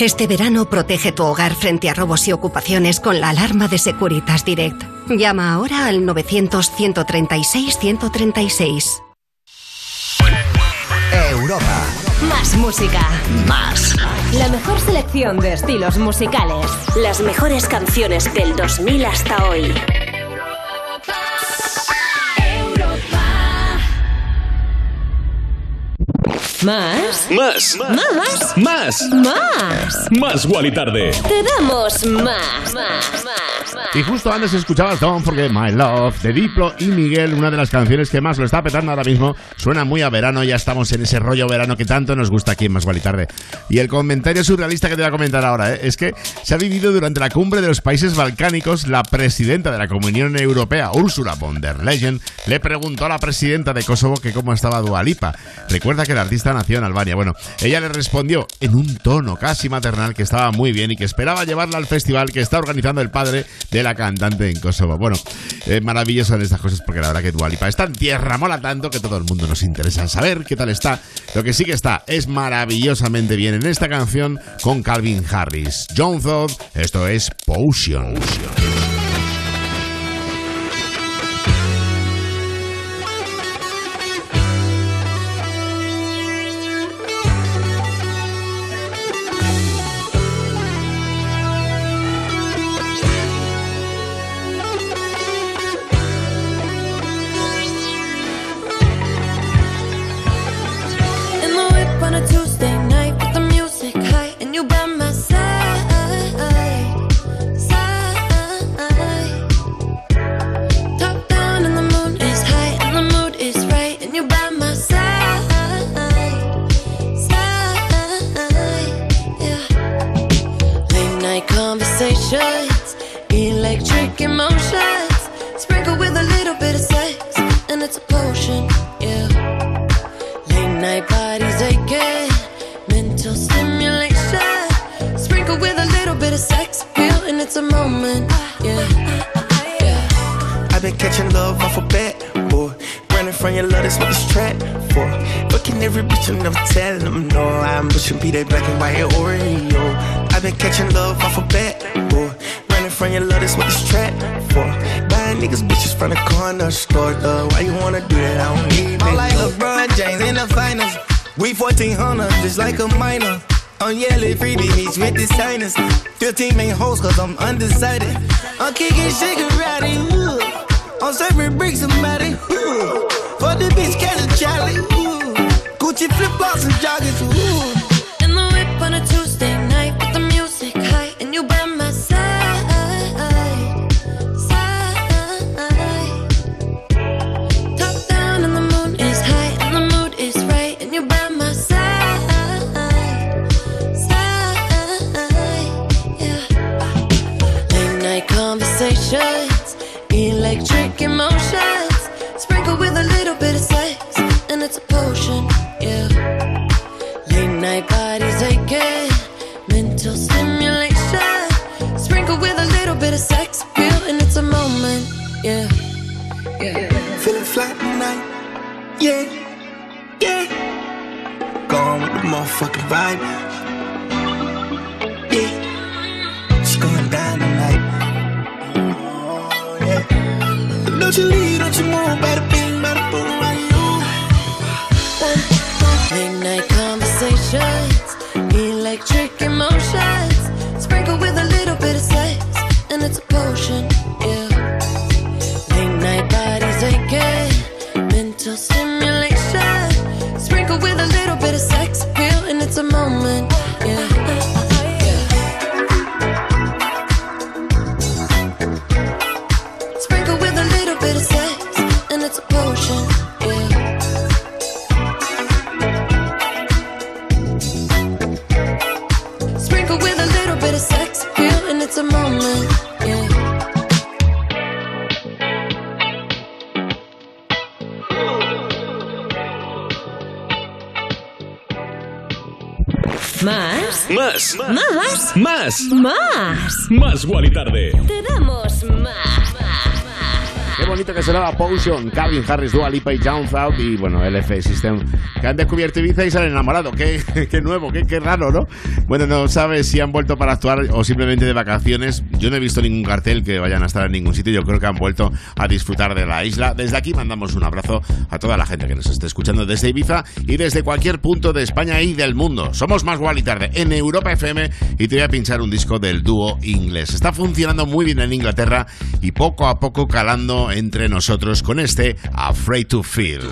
Este verano protege tu hogar frente a robos y ocupaciones con la alarma de Securitas Direct. Llama ahora al 900-136-136. Europa. Más música. Más. La mejor selección de estilos musicales. Las mejores canciones del 2000 hasta hoy. Más. Más. Más. Más. Más. Más Wally Tarde. Te damos más. Más. Más. más. Y justo antes escuchabas Don't Forget My Love de Diplo y Miguel, una de las canciones que más lo está petando ahora mismo. Suena muy a verano, ya estamos en ese rollo verano que tanto nos gusta aquí en Más Igual y Tarde. Y el comentario surrealista que te voy a comentar ahora ¿eh? es que se ha vivido durante la cumbre de los países balcánicos la presidenta de la Comunión Europea, Ursula von der Leyen, le preguntó a la presidenta de Kosovo que cómo estaba Dualipa. Recuerda que el artista nació en Albania. Bueno, ella le respondió en un tono casi maternal que estaba muy bien y que esperaba llevarla al festival que está organizando el padre de la cantante en Kosovo. Bueno, eh, maravillosas estas cosas porque la verdad que Dualipa está en tierra, mola tanto que todo el mundo nos interesa saber qué tal está. Lo que sí que está es maravillosamente bien en esta canción con Calvin Harris. John Thod, esto es Potion. In Late night conversations, electric emotions, sprinkle with a little bit of sex and it's a potion. Yeah. Late night bodies aching, mental stimulation. Sprinkle with a little bit of sex appeal, and it's a moment. Yeah. I've been catching love off a bat, boy. Running from your love, that's what this trap for. Fucking every bitch and never telling them no. I'm pushing be that black and white Oreo. I've been catching love off a bat, boy. Running from your love, that's what this trap for. Buying niggas bitches from the corner store, though. Why you wanna do that? I don't need I'm like LeBron James in the finals. We 1400, just like a minor. I'm yelling freebie meets with the signers. 15 main hoes, cause I'm undecided. I'm kicking shit karate. Ooh. I'm serving bricks somebody. Ooh. For the bitch, catch a Charlie. Flip flops and joggers. Ooh. Más. Wally Tarde. Te damos más. Qué bonito que sonaba Potion, Calvin Harris, Dua Lipa y John Throut y bueno, LF System, que han descubierto Ibiza y se han enamorado. Qué, qué nuevo, qué, qué raro, ¿no? Bueno, no sabes si han vuelto para actuar o simplemente de vacaciones. Yo no he visto ningún cartel que vayan a estar en ningún sitio. Yo creo que han vuelto a disfrutar de la isla. Desde aquí mandamos un abrazo a toda la gente que nos esté escuchando desde Ibiza y desde cualquier punto de España y del mundo. Somos más Wally Tarde en Europa FM y te voy a pinchar un disco del dúo inglés. Está funcionando muy bien en Inglaterra y poco a poco calando entre nosotros con este Afraid to Feel.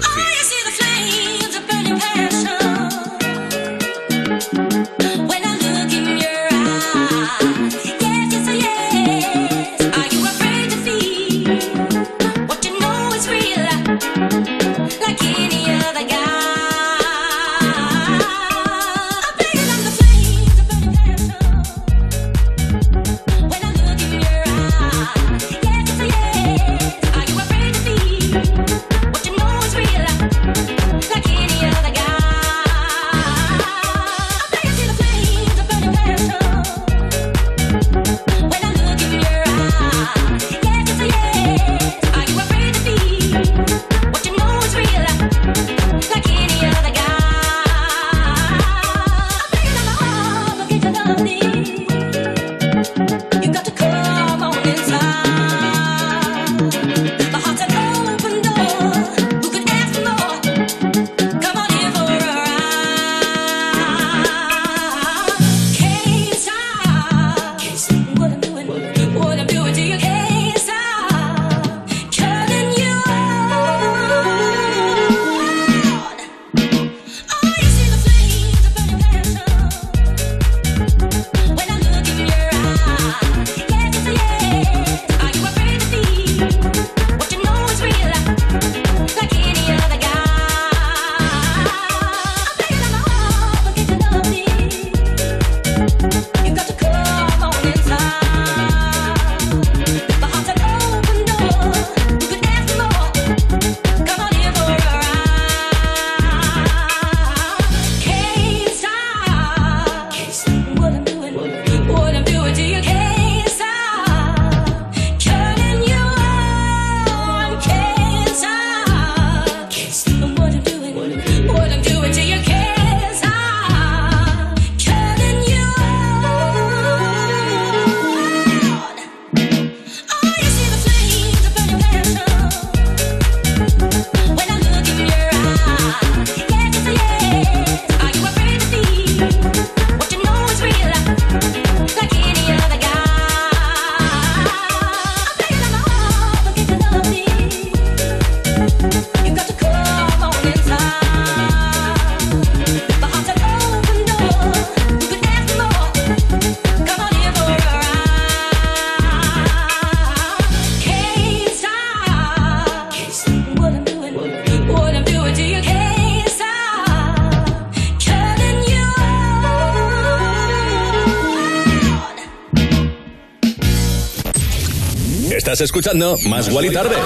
Estás escuchando Más Gual y Tarde.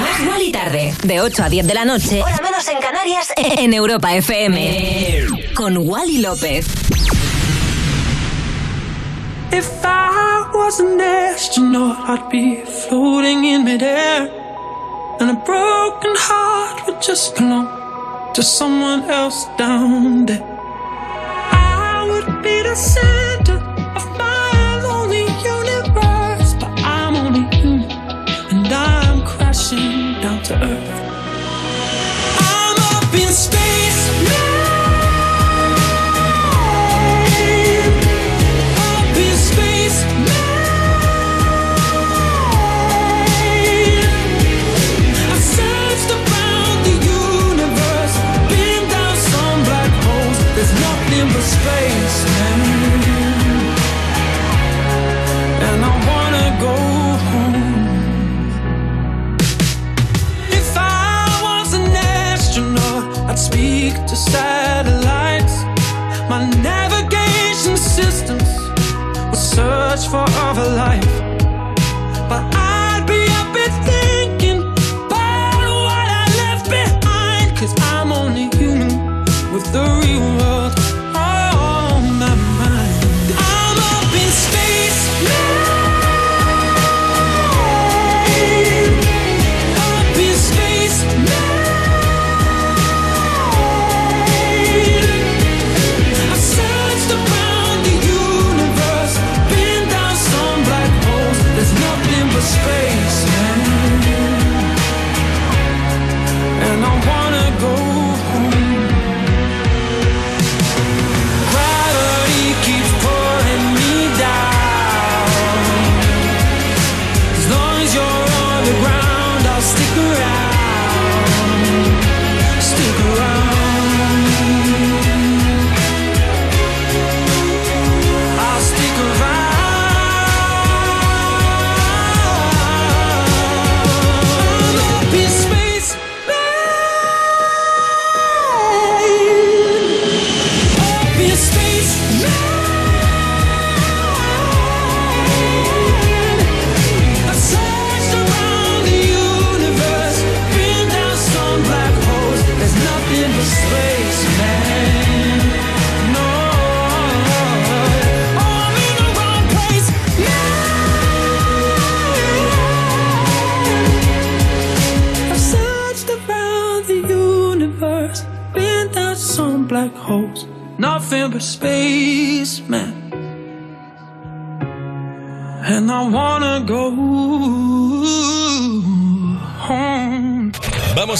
Más Gual y Tarde. De 8 a 10 de la noche. Hora menos en Canarias. En Europa FM. Con Wally López. If I was an astronaut, I'd be floating in midair. And a broken heart would just belong to someone else down there. For other life.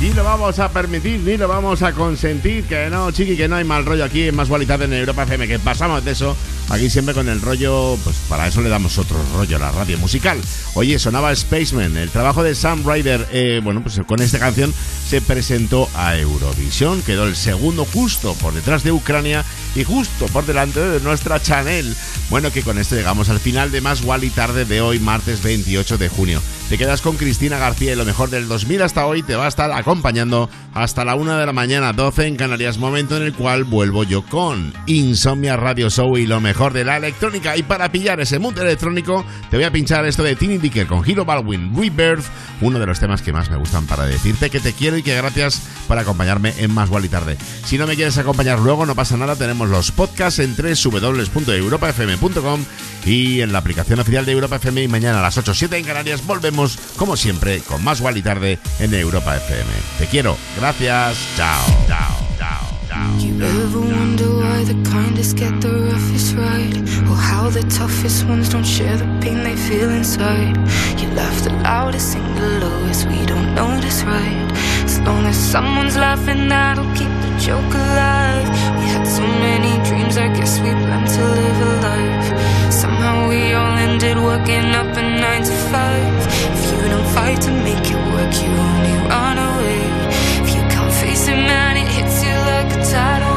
Ni lo vamos a permitir, ni lo vamos a consentir. Que no, chiqui, que no hay mal rollo aquí en Más Gualidad en Europa FM. Que pasamos de eso. Aquí siempre con el rollo, pues para eso le damos otro rollo a la radio musical. Oye, sonaba Spaceman, el trabajo de Sam Ryder. eh, bueno, pues con esta canción se presentó a Eurovisión. Quedó el segundo justo por detrás de Ucrania y justo por delante de nuestra Chanel. Bueno, que con esto llegamos al final de Más Gual y Tarde de hoy, martes 28 de junio. Te quedas con Cristina García y lo mejor del 2000 hasta hoy te va a estar acompañando hasta la 1 de la mañana, 12 en Canarias, momento en el cual vuelvo yo con Insomnia Radio Show y lo mejor de la electrónica. Y para pillar ese mood electrónico, te voy a pinchar esto de Tiny Dicker con Hero Baldwin Rebirth, uno de los temas que más me gustan para decirte que te quiero y que gracias por acompañarme en Más Gual y Tarde. Si no me quieres acompañar luego, no pasa nada, tenemos los podcasts en www.europafm.com y en la aplicación oficial de Europa FM y mañana a las 8 7 en Canarias volvemos como siempre con más Gual y tarde en Europa FM. Te quiero, gracias, chao, chao, chao. You ever wonder why the kindest get the roughest ride? Or how the toughest ones don't share the pain they feel inside? You laugh the loudest, sing the lowest, we don't notice, right? As long as someone's laughing, that'll keep the joke alive. We had so many dreams, I guess we planned to live a life. Somehow we all ended working up a nine to five. If you don't fight to make it work, you only run away. If you can't face it, man, it hits you like a tidal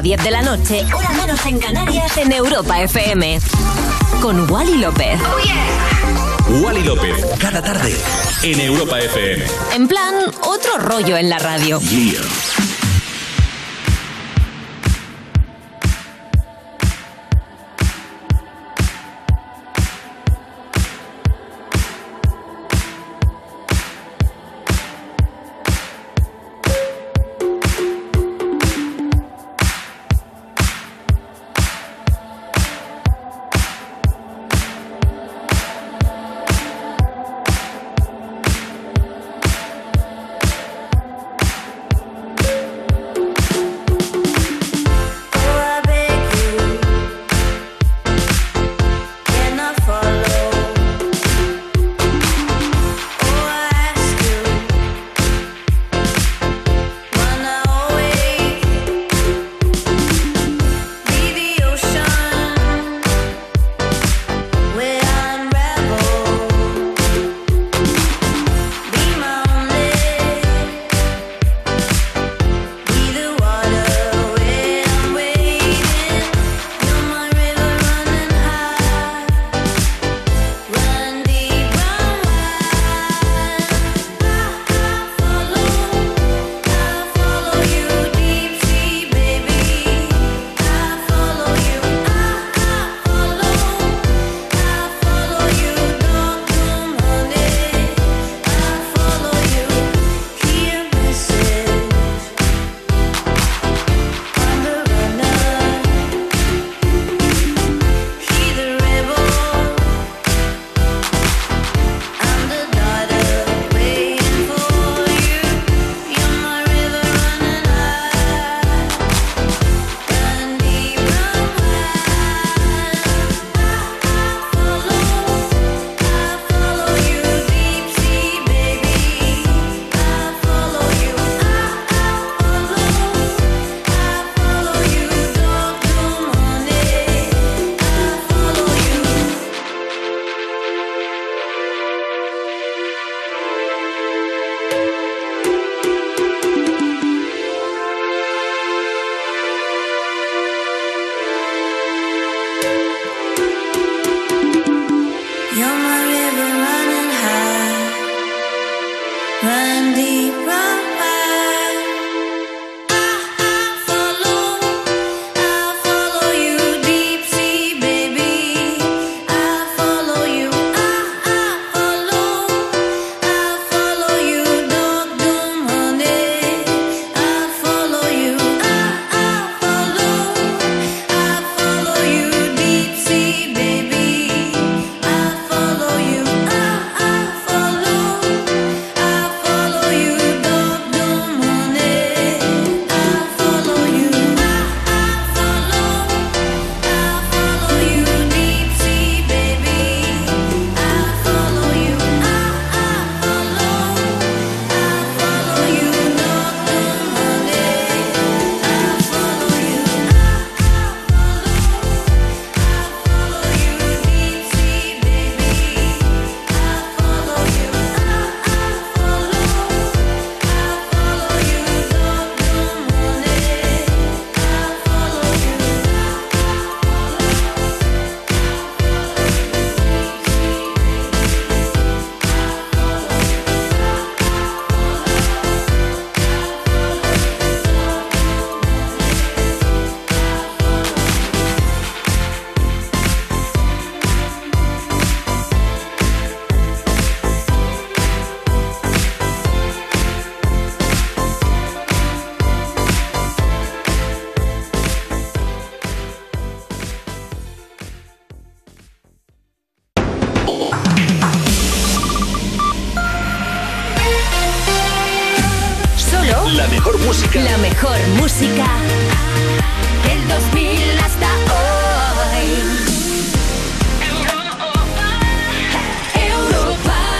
a 10 de la noche, hora menos en Canarias, en Europa FM.